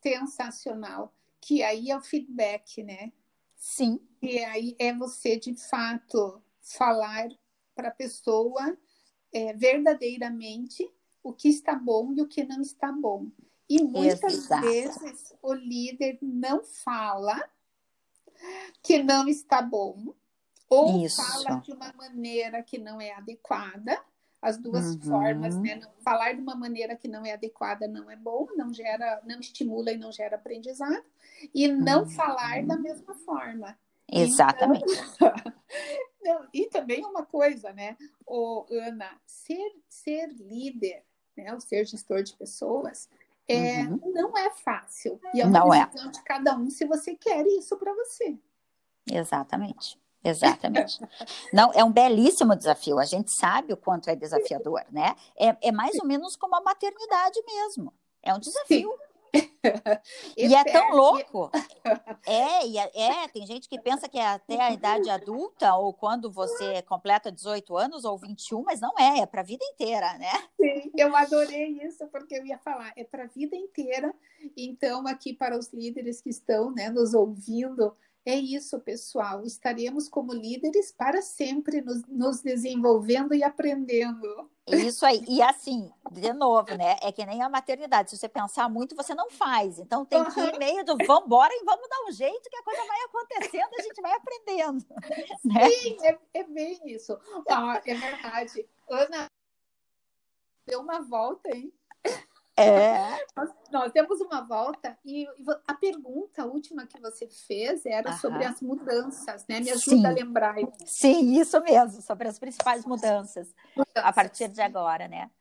Sensacional. Que aí é o feedback, né? Sim. E aí é você, de fato, falar para a pessoa é, verdadeiramente o que está bom e o que não está bom. E muitas Exato. vezes o líder não fala que não está bom, ou Isso. fala de uma maneira que não é adequada. As duas Uhum. formas, né? Não- Falar de uma maneira que não é adequada não é bom, não gera, não estimula e não gera aprendizado. E não Uhum. falar da mesma forma. Exatamente. Não, e também uma coisa, né, ô, Ana, ser, ser líder, né, o ser gestor de pessoas, é, Uhum. não é fácil. E é uma Não é. decisão de cada um se você quer isso para você. Exatamente. Exatamente. Não, é um belíssimo desafio. A gente sabe o quanto é desafiador, né? É, é mais ou menos como a maternidade mesmo. É um desafio. E é tão louco. É, e é, é, tem gente que pensa que é até a idade adulta, ou quando você completa 18 anos ou 21, mas não é, é para a vida inteira, né? Sim, eu adorei isso, porque eu ia falar, é para a vida inteira. Então, aqui para os líderes que estão né, nos ouvindo, é isso, pessoal. Estaremos como líderes para sempre nos, nos desenvolvendo e aprendendo. Isso aí. E assim, de novo, né? É que nem a maternidade. Se você pensar muito, você não faz. Então tem que ir meio do vamos embora e vamos dar um jeito que a coisa vai acontecendo, a gente vai aprendendo. Né? Sim, é, é bem isso. Ah, é verdade. Ana, deu uma volta, hein? É. Nós, nós demos uma volta e a pergunta última que você fez era Aham. sobre as mudanças, né? Me ajuda Sim. a lembrar. Sim, isso mesmo, sobre as principais mudanças a Mudanças. partir de agora, né?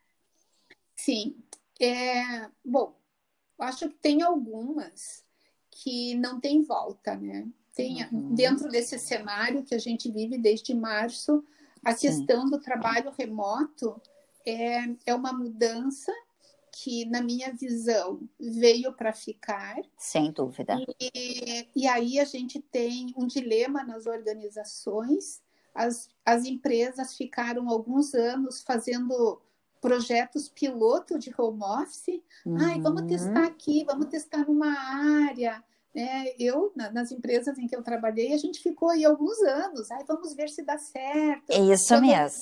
Sim. É, bom, acho que tem algumas que não tem volta, né? Tem, Uhum. Dentro desse cenário que a gente vive desde março, a Sim. questão do trabalho remoto é, é uma mudança que, na minha visão, veio para ficar. Sem dúvida. E, e aí a gente tem um dilema nas organizações. As, as empresas ficaram alguns anos fazendo projetos piloto de home office. Ai, vamos Uhum. testar aqui, vamos testar numa área. né? eu, na- nas empresas em que eu trabalhei, a gente ficou aí alguns anos. Ai, vamos ver se dá certo. É isso Quando eu mesmo.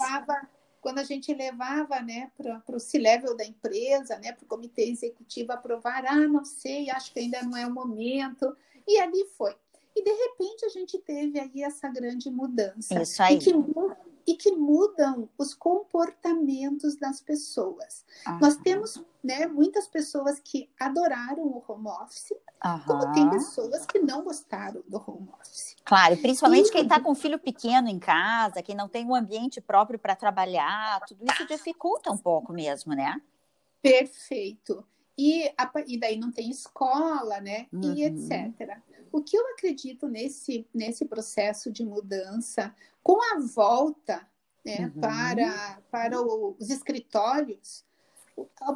Quando a gente levava né, para o C-level da empresa, né, para o comitê executivo aprovar, ah, não sei, acho que ainda não é o momento. E ali foi. E de repente a gente teve aí essa grande mudança. Isso aí. E que, e que mudam os comportamentos das pessoas. Nós Aham, temos né, muitas pessoas que adoraram o home office, como tem aham. pessoas que não gostaram do home office. Claro, e principalmente E- quem está com filho pequeno em casa, quem não tem um ambiente próprio para trabalhar, tudo isso dificulta um pouco mesmo, né? Perfeito. E, a e daí não tem escola, né? E Uhum. etc. O que eu acredito nesse, nesse processo de mudança, com a volta né, Uhum. para, para os escritórios,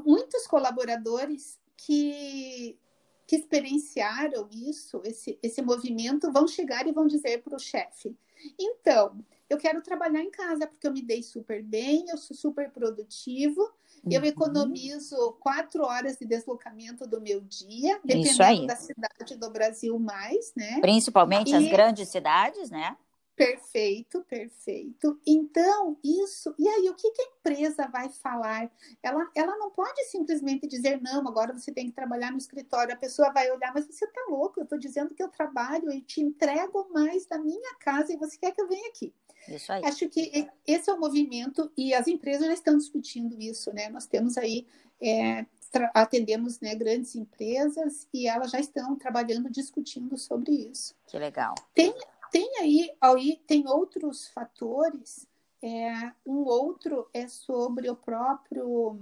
muitos colaboradores que que experienciaram isso, esse, esse movimento, vão chegar e vão dizer para o chefe: então, eu quero trabalhar em casa porque eu me dei super bem, eu sou super produtivo, uhum. eu economizo quatro horas de deslocamento do meu dia, dependendo da cidade do Brasil mais, né? Principalmente e... as grandes cidades, né? Perfeito, perfeito. Então, isso. E aí, o que, que, a empresa vai falar? Ela, ela não pode simplesmente dizer, não, agora você tem que trabalhar no escritório. A pessoa vai olhar, mas você está louco, eu estou dizendo que eu trabalho e te entrego mais da minha casa e você quer que eu venha aqui. Isso aí. Acho que esse é o movimento e as empresas já estão discutindo isso, né? Nós temos aí. É, atendemos né, grandes empresas e elas já estão trabalhando, discutindo sobre isso. Que legal. Tem, tem aí, aí tem outros fatores. É, um outro é sobre o próprio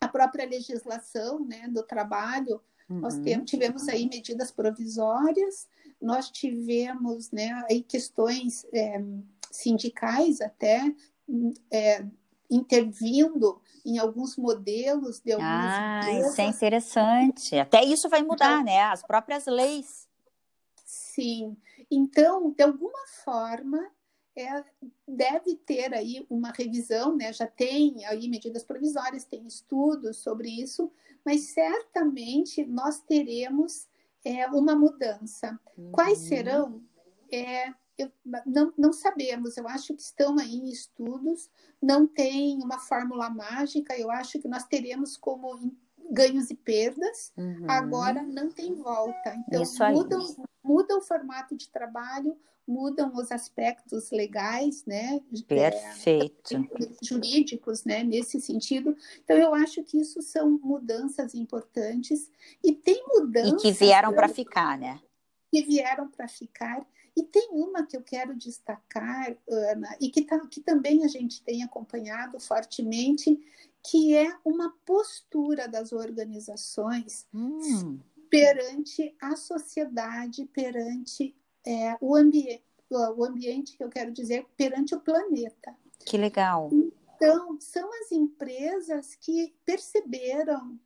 a própria legislação né, do trabalho. Uhum. Nós temos, tivemos aí medidas provisórias, nós tivemos né, aí questões é, sindicais até é, intervindo em alguns modelos de algumas ah, empresas. isso é interessante. Até isso vai mudar, então, né? As próprias leis. Sim. Então, de alguma forma, é, deve ter aí uma revisão, né? Já tem aí medidas provisórias, tem estudos sobre isso, mas certamente nós teremos é, uma mudança. Uhum. Quais serão? É, eu, não, não sabemos, eu acho que estão aí em estudos, não tem uma fórmula mágica, eu acho que nós teremos como ganhos e perdas, uhum. agora não tem volta. Então, mudam, muda o formato de trabalho, mudam os aspectos legais, né? Perfeito. É, jurídicos, né? Nesse sentido. Então, eu acho que isso são mudanças importantes e tem mudanças... E que vieram para ficar, né? Que vieram para ficar. E tem uma que eu quero destacar, Ana, e que, tá, que também a gente tem acompanhado fortemente, que é uma postura das organizações hum perante a sociedade, perante é, o, ambiente, o ambiente que eu quero dizer, perante o planeta. Que legal. Então, são as empresas que perceberam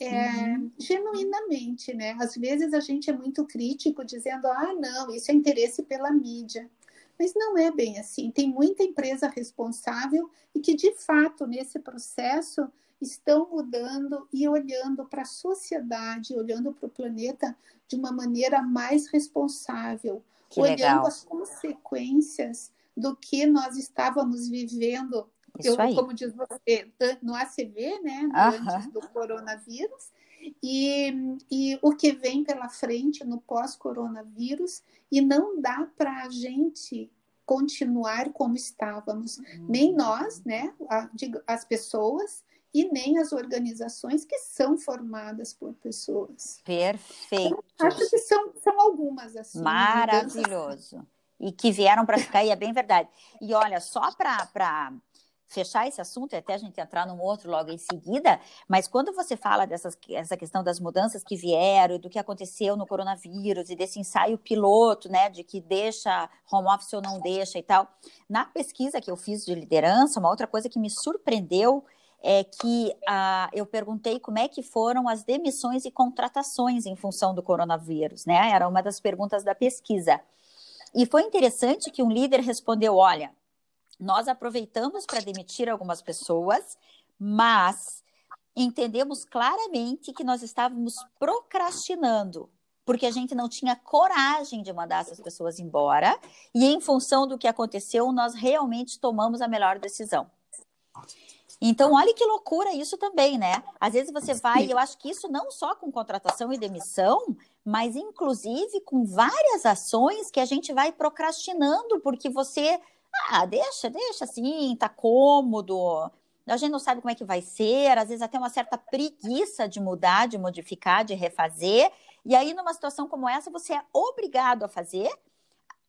é, uhum. genuinamente, né? Às vezes a gente é muito crítico, dizendo, ah, não, isso é interesse pela mídia. Mas não é bem assim. Tem muita empresa responsável e que, de fato, nesse processo, estão mudando e olhando para a sociedade, olhando para o planeta de uma maneira mais responsável, que olhando legal. as consequências do que nós estávamos vivendo. Eu, como diz você, no ACV, né, antes do coronavírus, e, e o que vem pela frente no pós-coronavírus, e não dá para a gente continuar como estávamos, hum. nem nós, né, as pessoas, e nem as organizações que são formadas por pessoas. Perfeito. Então, acho que são, são algumas assim. Maravilhoso. E que vieram para ficar, e é bem verdade. E olha, só para fechar esse assunto e até a gente entrar num outro logo em seguida, mas quando você fala dessas essa questão das mudanças que vieram, do que aconteceu no coronavírus e desse ensaio piloto, né, de que deixa home office ou não deixa e tal, na pesquisa que eu fiz de liderança, uma outra coisa que me surpreendeu é que ah, eu perguntei como é que foram as demissões e contratações em função do coronavírus, né? Era uma das perguntas da pesquisa. E foi interessante que um líder respondeu: olha, nós aproveitamos para demitir algumas pessoas, mas entendemos claramente que nós estávamos procrastinando, porque a gente não tinha coragem de mandar essas pessoas embora, e em função do que aconteceu, nós realmente tomamos a melhor decisão. Então, olha que loucura isso também, né? Às vezes você vai, eu acho que isso não só com contratação e demissão, mas inclusive com várias ações que a gente vai procrastinando, porque você, ah, deixa, deixa assim, tá cômodo, a gente não sabe como é que vai ser, às vezes até uma certa preguiça de mudar, de modificar, de refazer, e aí numa situação como essa você é obrigado a fazer,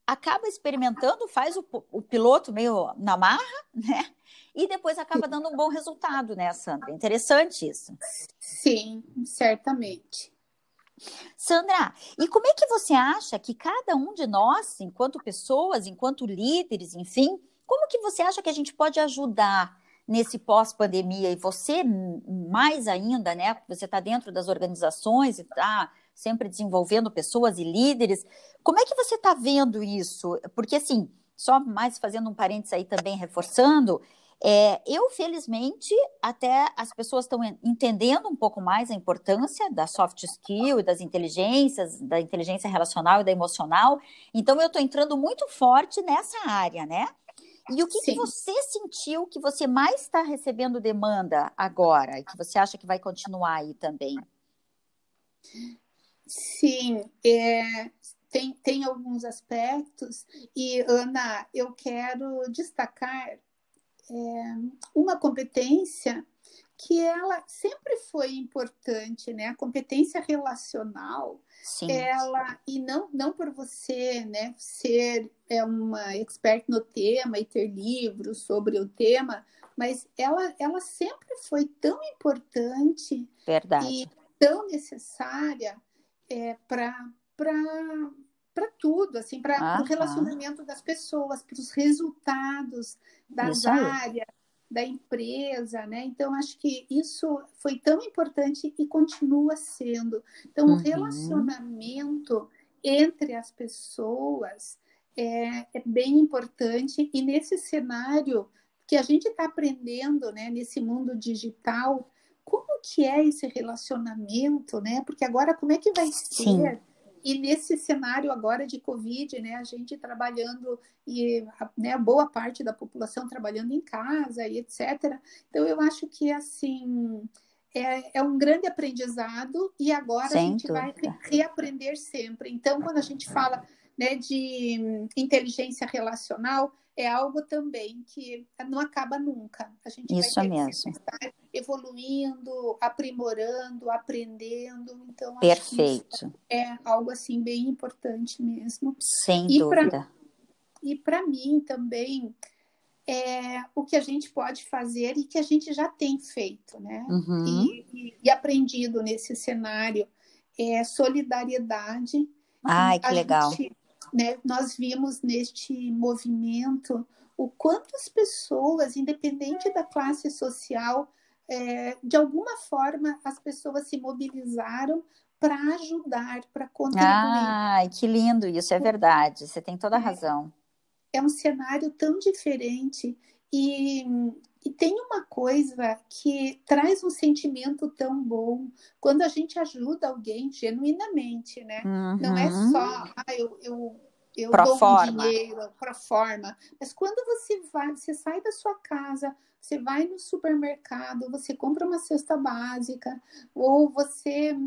acaba experimentando, faz o, o piloto meio na marra, né? e depois acaba dando um bom resultado, né, Sandra? Interessante isso. Sim, certamente. Sandra, e como é que você acha que cada um de nós, enquanto pessoas, enquanto líderes, enfim, como que você acha que a gente pode ajudar nesse pós-pandemia? E você mais ainda, né? Você está dentro das organizações e está sempre desenvolvendo pessoas e líderes. Como é que você está vendo isso? Porque, assim, só mais fazendo um parênteses aí também, reforçando, é, eu, felizmente, até as pessoas estão entendendo um pouco mais a importância da soft skill e das inteligências, da inteligência relacional e da emocional. Então, eu estou entrando muito forte nessa área, né? E o que, que, você sentiu que você mais está recebendo demanda agora e que você acha que vai continuar aí também? Sim, é, tem, tem alguns aspectos, e Ana, eu quero destacar é, uma competência que ela sempre foi importante, né? A competência relacional, Sim. ela e não não por você, né, ser é uma expert no tema e ter livros sobre o tema, mas ela ela sempre foi tão importante Verdade. e tão necessária é, para tudo, assim, para ah, o relacionamento das pessoas, para os resultados das áreas, da empresa, né? Então, acho que isso foi tão importante e continua sendo. Então, uhum. o relacionamento entre as pessoas é, é bem importante e nesse cenário que a gente está aprendendo, né, nesse mundo digital, como que é esse relacionamento, né? Porque agora como é que vai ser? Sim e nesse cenário agora de Covid, né, a gente trabalhando e né, boa parte da população trabalhando em casa e etc. Então, eu acho que assim é, é um grande aprendizado e agora Sem a gente dúvida. vai reaprender sempre. Então, quando a gente fala né, de inteligência relacional, é algo também que não acaba nunca. A gente Isso vai mesmo. estar evoluindo, aprimorando, aprendendo. Então, Perfeito. é algo assim bem importante mesmo. Sem e dúvida. Pra, e para mim também é o que a gente pode fazer e que a gente já tem feito, né? Uhum. E, e, e, aprendido nesse cenário é solidariedade. Ai, que legal. Gente, né, nós vimos neste movimento o quanto as pessoas, independente da classe social, é, de alguma forma as pessoas se mobilizaram para ajudar, para contribuir. Ai, que lindo, isso é verdade, você tem toda a é. razão. É, é um cenário tão diferente e, e tem uma coisa que traz um sentimento tão bom quando a gente ajuda alguém genuinamente, né? Uhum. Não é só, ah, eu, eu, eu pro dou forma. um dinheiro para forma. Mas quando você vai, você sai da sua casa, você vai no supermercado, você compra uma cesta básica, ou você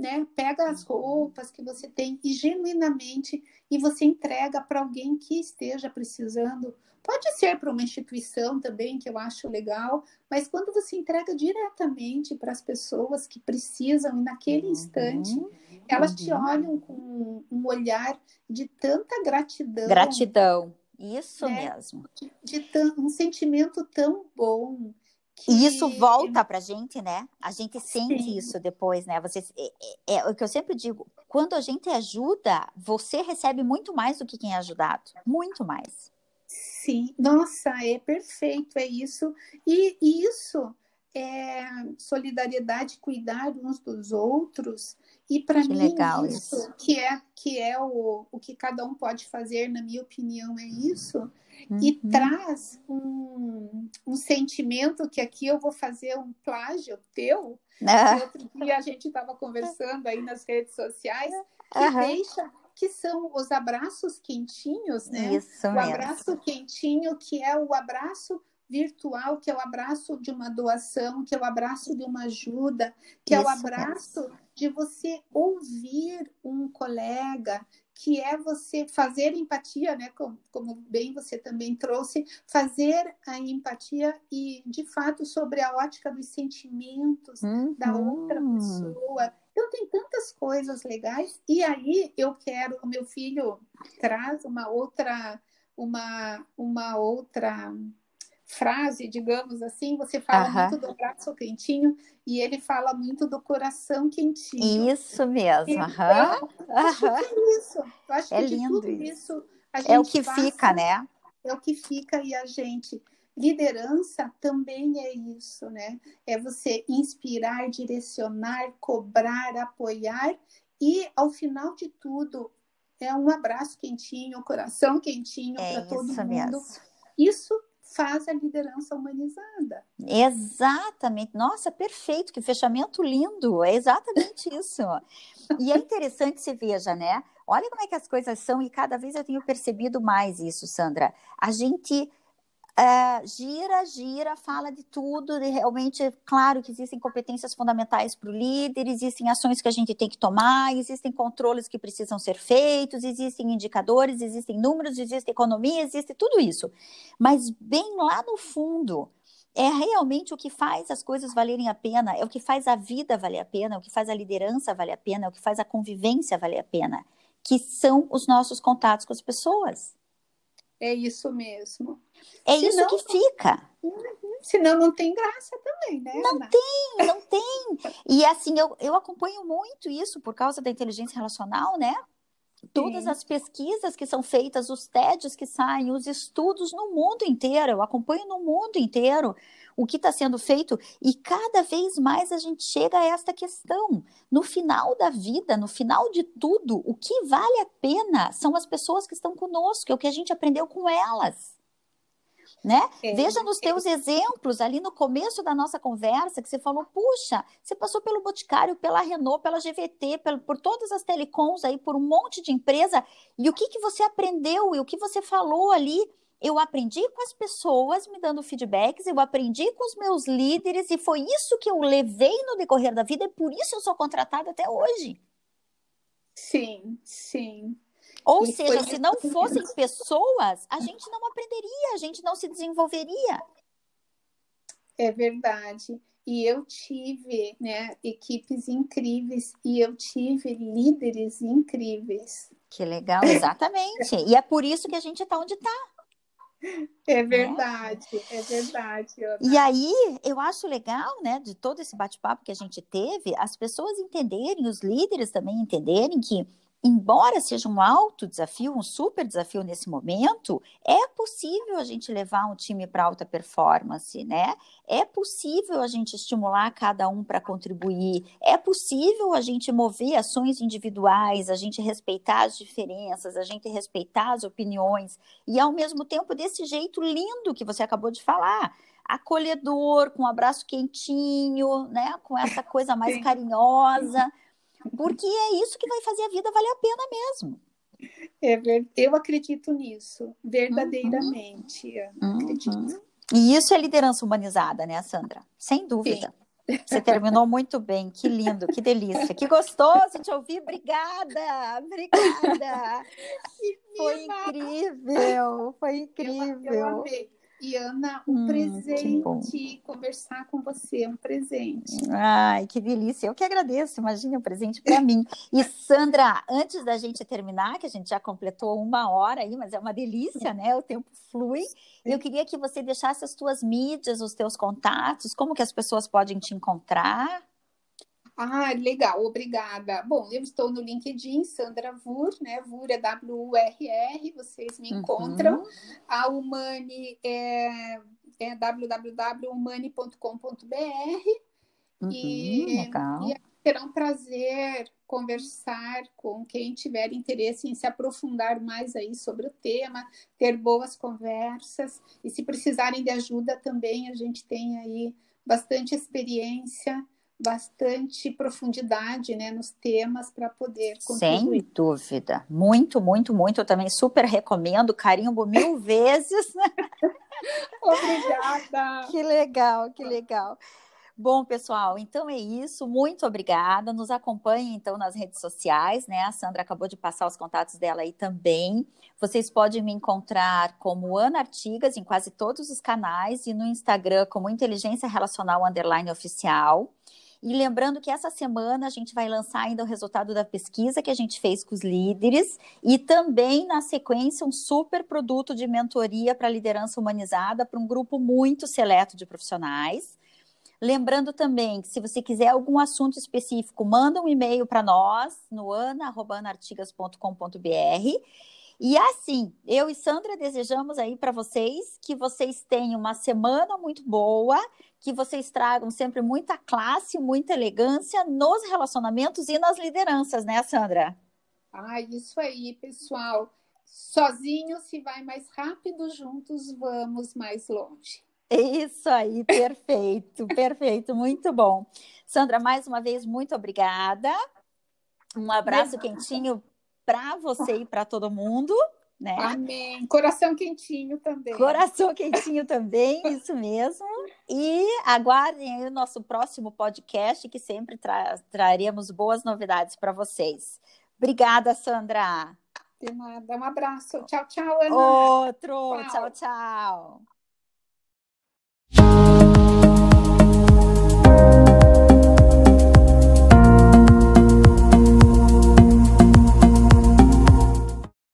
né, pega as roupas que você tem e genuinamente e você entrega para alguém que esteja precisando Pode ser para uma instituição também, que eu acho legal, mas quando você entrega diretamente para as pessoas que precisam, e naquele uhum, instante, elas uhum. te olham com um olhar de tanta gratidão. Gratidão, isso né? mesmo. De, de um sentimento tão bom. Que... E isso volta para a gente, né? A gente sente Sim. isso depois, né? Você, é, é, é, o que eu sempre digo: quando a gente ajuda, você recebe muito mais do que quem é ajudado. Muito mais. Sim, nossa, é perfeito, é isso. E isso é solidariedade, cuidar uns dos outros. E para mim, legal isso, isso, que é que é o, o que cada um pode fazer, na minha opinião, é isso. Uhum. E traz um, um sentimento que aqui eu vou fazer um plágio teu. Ah. Outro dia a gente estava conversando aí nas redes sociais, que uhum. deixa que são os abraços quentinhos, né? Isso o mesmo. abraço quentinho, que é o abraço virtual, que é o abraço de uma doação, que é o abraço de uma ajuda, que Isso é o abraço mesmo. de você ouvir um colega, que é você fazer empatia, né? Como, como, bem você também trouxe, fazer a empatia e, de fato, sobre a ótica dos sentimentos uhum. da outra pessoa, então tem tantas coisas legais. E aí eu quero, o meu filho traz uma outra, uma, uma outra frase, digamos assim, você fala muito do braço quentinho e ele fala muito do coração quentinho. Isso mesmo. Então, acho que é isso. Eu acho é que de tudo isso, é o que passa, fica, né? É o que fica e a gente Liderança também é isso, né? É você inspirar, direcionar, cobrar, apoiar e ao final de tudo é um abraço quentinho, coração quentinho É para todo isso mundo. mesmo. Isso faz a liderança humanizada. Exatamente. Nossa, perfeito, que fechamento lindo. É exatamente isso. E é interessante se veja, né? Olha como é que as coisas são, e cada vez eu tenho percebido mais isso, Sandra. A gente é, gira, gira, fala de tudo, realmente, claro que existem competências fundamentais para o líder, existem ações que a gente tem que tomar, existem controles que precisam ser feitos, existem indicadores, existem números, existe economia, existe tudo isso. Mas bem lá no fundo, é realmente o que faz as coisas valerem a pena, é o que faz a vida valer a pena, é o que faz a liderança valer a pena, é o que faz a convivência valer a pena, que são os nossos contatos com as pessoas. É isso mesmo. É Senão- isso que fica. Senão não tem graça também, né? Não Ana? tem, não tem. E assim, eu, eu acompanho muito isso por causa da inteligência relacional, né? Todas Sim. as pesquisas que são feitas, os TEDs que saem, os estudos no mundo inteiro, eu acompanho no mundo inteiro o que está sendo feito e cada vez mais a gente chega a esta questão. No final da vida, no final de tudo, o que vale a pena são as pessoas que estão conosco, é o que a gente aprendeu com elas. Né? É. Veja nos teus exemplos ali no começo da nossa conversa que você falou, puxa, você passou pelo Boticário, pela Renault, pela GVT, pelo- por todas as telecoms aí, por um monte de empresa, e o que que você aprendeu e o que você falou ali? Eu aprendi com as pessoas me dando feedbacks, eu aprendi com os meus líderes e foi isso que eu levei no decorrer da vida e por isso eu sou contratada até hoje. Sim, sim. Ou E seja, se não fossem pessoas, a gente não aprenderia, a gente não se desenvolveria. É verdade. E eu tive, né, equipes incríveis e eu tive líderes incríveis. Que legal, exatamente. E é por isso que a gente está onde está. É verdade, é verdade. Ana. E aí, eu acho legal, né, de todo esse bate-papo que a gente teve, as pessoas entenderem, os líderes também entenderem que, embora seja um alto desafio, um super desafio nesse momento, é possível a gente levar um time para alta performance, né? É possível a gente estimular cada um para contribuir, é possível a gente mover ações individuais, a gente respeitar as diferenças, a gente respeitar as opiniões, e ao mesmo tempo desse jeito lindo que você acabou de falar acolhedor, com um abraço quentinho, né? Com essa coisa mais carinhosa, porque é isso que vai fazer a vida valer a pena mesmo. É. Eu acredito nisso, verdadeiramente. Acredito. Uhum. E isso é liderança humanizada, né, Sandra? Sem dúvida. Você terminou muito bem, que lindo, que delícia, que gostoso te ouvir. Obrigada, obrigada. Foi incrível, foi Eu, eu incrível. amei. E Ana, um Hum, presente, conversar com você, um presente. Ai, que delícia. Eu que agradeço. Imagina um presente para mim. E Sandra, antes da gente terminar, que a gente já completou uma hora aí, mas é uma delícia, né? O tempo flui. Eu queria que você deixasse as tuas mídias, os teus contatos, como que as pessoas podem te encontrar. Ah, legal, obrigada. Bom, eu estou no LinkedIn, Sandra Vur, né? Vur é W-U-R-R, vocês me encontram. Uhum. A Humani é, é www.humani.com.br Uhum, e, legal. e será um prazer conversar com quem tiver interesse em se aprofundar mais aí sobre o tema, ter boas conversas e se precisarem de ajuda também, a gente tem aí bastante experiência, bastante profundidade, né, nos temas para poder contribuir. Sem dúvida. Muito, muito, muito. Eu também super recomendo, carimbo mil vezes. Obrigada. Que legal, que legal. Bom, pessoal, então é isso. Muito obrigada. Nos acompanhem então nas redes sociais, né? A Sandra acabou de passar os contatos dela aí também. Vocês podem me encontrar como Ana Artigas em quase todos os canais e no Instagram como Inteligência Relacional Underline Oficial. E lembrando que essa semana a gente vai lançar ainda o resultado da pesquisa que a gente fez com os líderes e também, na sequência, um super produto de mentoria para liderança humanizada para um grupo muito seleto de profissionais. Lembrando também que se você quiser algum assunto específico, manda um e-mail para nós no ana@anartigas.com.br. E assim, eu e Sandra desejamos aí para vocês que vocês tenham uma semana muito boa, que vocês tragam sempre muita classe, muita elegância nos relacionamentos e nas lideranças, né, Sandra? Ah, isso aí, pessoal. Sozinho se vai mais rápido, juntos vamos mais longe. Isso aí, perfeito, perfeito, muito bom. Sandra, mais uma vez, muito obrigada. Um abraço quentinho para você e para todo mundo. Né? Amém. Coração quentinho também. Coração quentinho também, isso mesmo. E aguardem o nosso próximo podcast, que sempre tra traremos boas novidades para vocês. Obrigada, Sandra. De nada. Um abraço. Tchau, tchau, Ana. Outro. tchau. tchau. tchau.